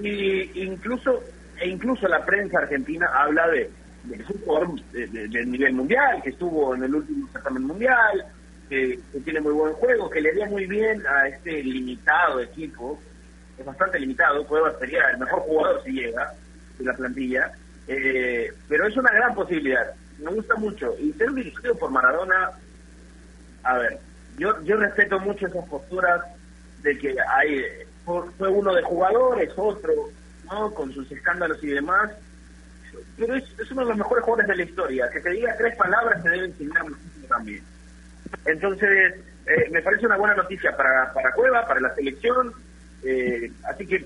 y incluso, e incluso la prensa argentina habla de, de que del nivel mundial, que estuvo en el último certamen mundial, que, que tiene muy buen juego, que le haría muy bien a este limitado equipo, es bastante limitado, Cuevas sería el mejor jugador si llega de la plantilla, eh, pero es una gran posibilidad, me gusta mucho, y ser dirigido por Maradona, a ver, yo, yo respeto mucho esas posturas de que hay, fue uno de jugadores, otro, ¿no? con sus escándalos y demás, pero es, es uno de los mejores jugadores de la historia, que te diga tres palabras te debe enseñar muchísimo también. Entonces, eh, me parece una buena noticia para, para Cueva, para la selección. Eh, así que,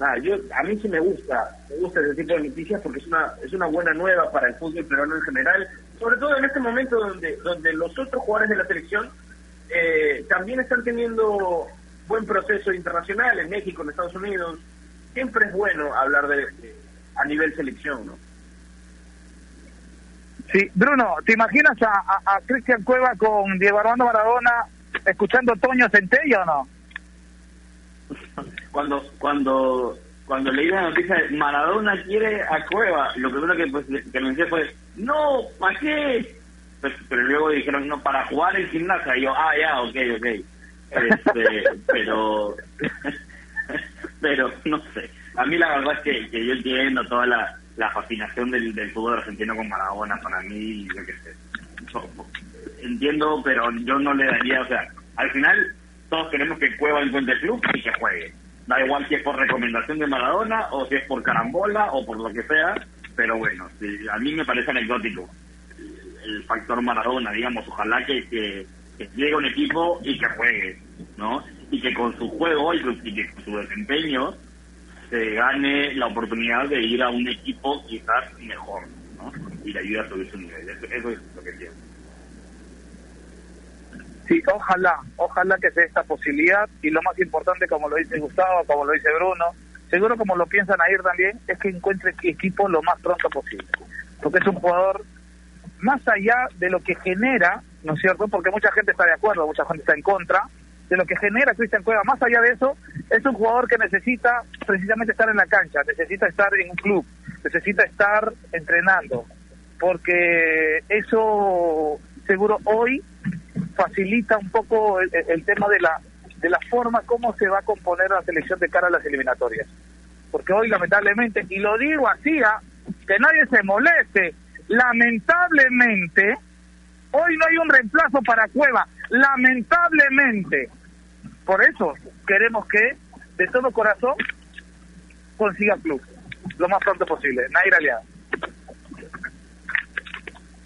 nada, yo, a mí sí me gusta, me gusta ese tipo de noticias porque es una, es una buena nueva para el fútbol peruano en general, sobre todo en este momento donde, donde los otros jugadores de la selección eh, también están teniendo buen proceso internacional en México, en Estados Unidos. Siempre es bueno hablar de, de- a nivel selección, ¿no? Sí, Bruno, ¿te imaginas a, a, Cristian Cueva con Diego Armando Maradona escuchando Toño Centella o no? Cuando cuando cuando leí la noticia de Maradona quiere a Cueva, lo primero que, pues, que me decía fue, no, ¿para qué? Pues, pero luego dijeron, no, para jugar en gimnasia. Y yo, ah, ya, ok, ok. Este, (laughs) pero, pero, no sé. A mí la verdad es que, que yo entiendo toda la, la fascinación del, del fútbol argentino con Maradona. Para mí, yo qué sé. Yo- entiendo, pero yo no le daría, o sea, al final todos queremos que Cueva encuentre club y que juegue. Da igual si es por recomendación de Maradona o si es por carambola o por lo que sea, pero bueno, a mí me parece anecdótico el factor Maradona, digamos, ojalá que, que, que llegue un equipo y que juegue, ¿no? Y que con su juego y, y con su desempeño se gane la oportunidad de ir a un equipo quizás mejor, ¿no? Y le ayude a subir su nivel. Eso, eso es lo que quiero. Sí, ojalá, ojalá que sea esta posibilidad y lo más importante, como lo dice Gustavo, como lo dice Bruno, seguro como lo piensan a ir también, es que encuentre equipo lo más pronto posible. Porque es un jugador más allá de lo que genera, ¿no es cierto? Porque mucha gente está de acuerdo, mucha gente está en contra, de lo que genera Cristian Cueva, más allá de eso, es un jugador que necesita precisamente estar en la cancha, necesita estar en un club, necesita estar entrenando, porque eso seguro hoy facilita un poco el, el tema de la de la forma como se va a componer la selección de cara a las eliminatorias. Porque hoy lamentablemente, y lo digo así, ¿ah? que nadie se moleste, lamentablemente, hoy no hay un reemplazo para Cueva, lamentablemente. Por eso queremos que de todo corazón consiga club lo más pronto posible. Nair Aliado.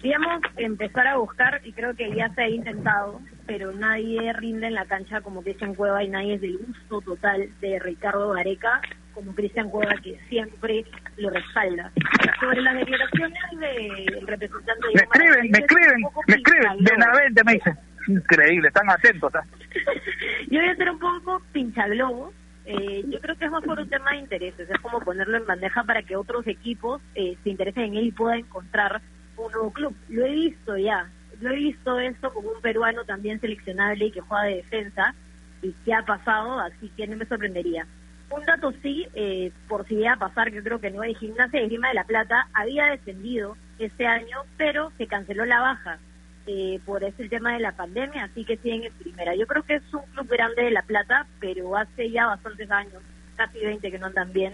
Digamos, empezar a buscar, y creo que ya se ha intentado, pero nadie rinde en la cancha como Cristian Cueva y nadie es del gusto total de Ricardo Gareca como Cristian Cueva que siempre lo respalda. Sobre las declaraciones del representante de Me escriben, me escriben, me escriben, Benavente me dicen. Increíble, están atentos. ¿ah? (laughs) Yo voy a ser un poco pinchaglobos. Eh, yo creo que es más por un tema de intereses. Es como ponerlo en bandeja para que otros equipos eh, se interesen en él y puedan encontrar un nuevo club. Lo he visto ya. Lo he visto esto con un peruano también seleccionable y que juega de defensa. Y qué ha pasado, así que no me sorprendería. Un dato sí, eh, por si iba a pasar, que creo que no hay gimnasia de Grima de la Plata, había descendido este año, pero se canceló la baja eh, por ese tema de la pandemia, así que siguen en primera. Yo creo que es un club grande de La Plata, pero hace ya bastantes años, casi 20 que no andan bien,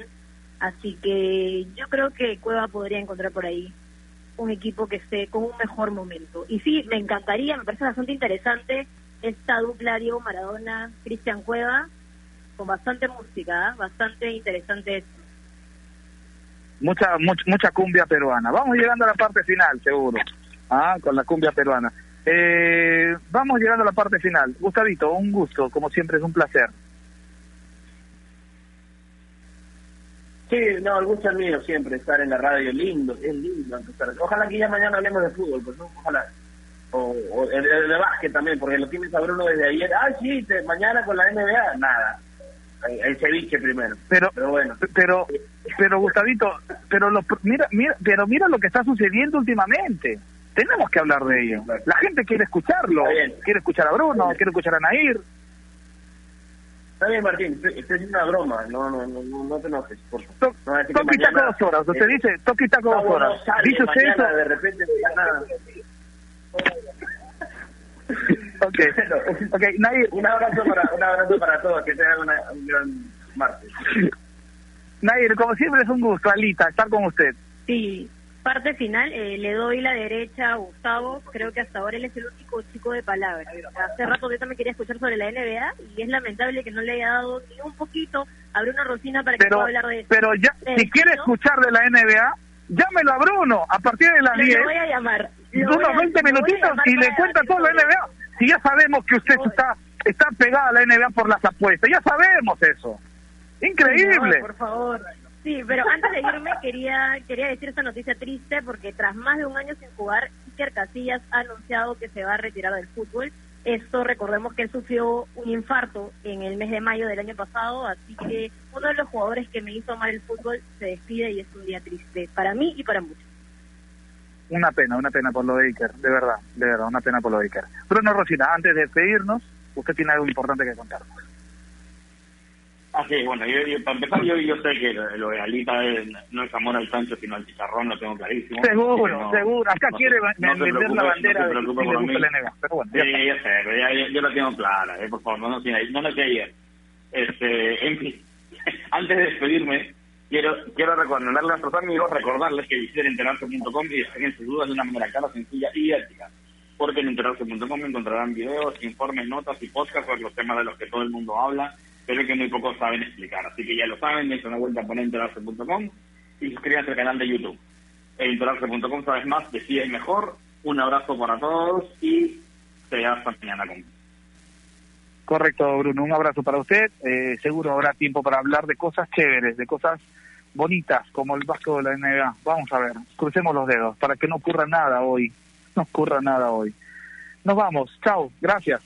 así que yo creo que Cueva podría encontrar por ahí un equipo que esté con un mejor momento. Y sí, me encantaría, me parece bastante interesante esta dupla Diego Maradona, Cristian Cueva, con bastante música, ¿ah? bastante interesante esto. Mucha, mucha, mucha cumbia peruana. Vamos llegando a la parte final, seguro. Ah, con la cumbia peruana. Eh, vamos llegando a la parte final. Gustavito, un gusto, como siempre, es un placer. Sí, no, el gusto es mío siempre estar en la radio, lindo, es lindo empezar. Ojalá que ya mañana hablemos de fútbol, pues no, ojalá. O, o de, de básquet también, porque lo tienes a Bruno desde ayer. Ah, sí, te- mañana con la NBA, nada. el, el ceviche primero. Pero, Pero bueno. pero, pero Gustavito, pero lo, mira, mira, pero mira lo que está sucediendo últimamente. Tenemos que hablar de ello. La gente quiere escucharlo. Quiere escuchar a Bruno, quiere escuchar a Nair. Está bien, Martín, estoy, haciendo una broma, no, no, no, no, te enojes, por No que toque y taco dos horas. Usted eh, dice toque y taco dos Gustavo horas. no sale Dice usted eso. de repente no nada. Ok, ok, Nair, Un abrazo para, un abrazo para todos, que tengan una- un gran martes. Nair, como siempre es un gusto, Alita, estar con usted. Sí, parte final, eh, le doy la derecha a Gustavo, creo que hasta ahora él es el único chico de palabra. Hace rato yo también quería escuchar sobre la NBA y es lamentable que no le haya dado ni un poquito a Bruno Rosina para que Pero, pueda hablar de eso. pero ya, Eh, si quiere ¿no? escuchar de la NBA, llámelo a Bruno a partir de las Lo- 10. lo voy a llamar. Unos a- 20 lo voy a minutitos y le cuenta todo la NBA. Si ya sabemos que usted está, está pegada a la NBA por las apuestas, ya sabemos eso. Increíble. No, por favor. Sí, pero antes de irme quería quería decir esta noticia triste porque tras más de un año sin jugar, Iker Casillas ha anunciado que se va a retirar del fútbol. Esto recordemos que él sufrió un infarto en el mes de mayo del año pasado, así que uno de los jugadores que me hizo amar el fútbol se despide y es un día triste para mí y para muchos. Una pena, una pena por lo de Iker, de verdad, de verdad, una pena por lo de Iker. Bruno Rosina, antes de despedirnos, usted tiene algo importante que contarnos. Ah, sí, bueno, yo, yo- para empezar, yo, yo sé que lo, lo de Alita es- no es amor al Sancho, sino al chicharrón, lo tengo clarísimo. Seguro, No- seguro. Acá no quiere se- no vender la bandera de que le gusta la NBA. Pero bueno, ya Sí, está. ya sé, pero ya, ya- yo la tengo clara, eh, por favor, no, no, no ayer. Este, en fin, (laughs) antes de despedirme, quiero quiero recordarle a nuestros amigos, recordarles que visiten enterarse.com y despejen sus dudas de una manera clara, sencilla y ética. Porque en enterarse.com encontrarán videos, informes, notas y podcasts sobre los temas de los que todo el mundo habla, pero que muy pocos saben explicar. Así que ya lo saben, dense una vuelta por enterarse.com y suscríbanse al canal de YouTube. En enterarse.com sabes más, decides mejor. Un abrazo para todos y te hasta mañana con Correcto, Bruno. Un abrazo para usted. Eh, seguro habrá tiempo para hablar de cosas chéveres, de cosas bonitas, como el vasco de la NBA. Vamos a ver, crucemos los dedos para que no ocurra nada hoy. No ocurra nada hoy. Nos vamos. Chao. Gracias.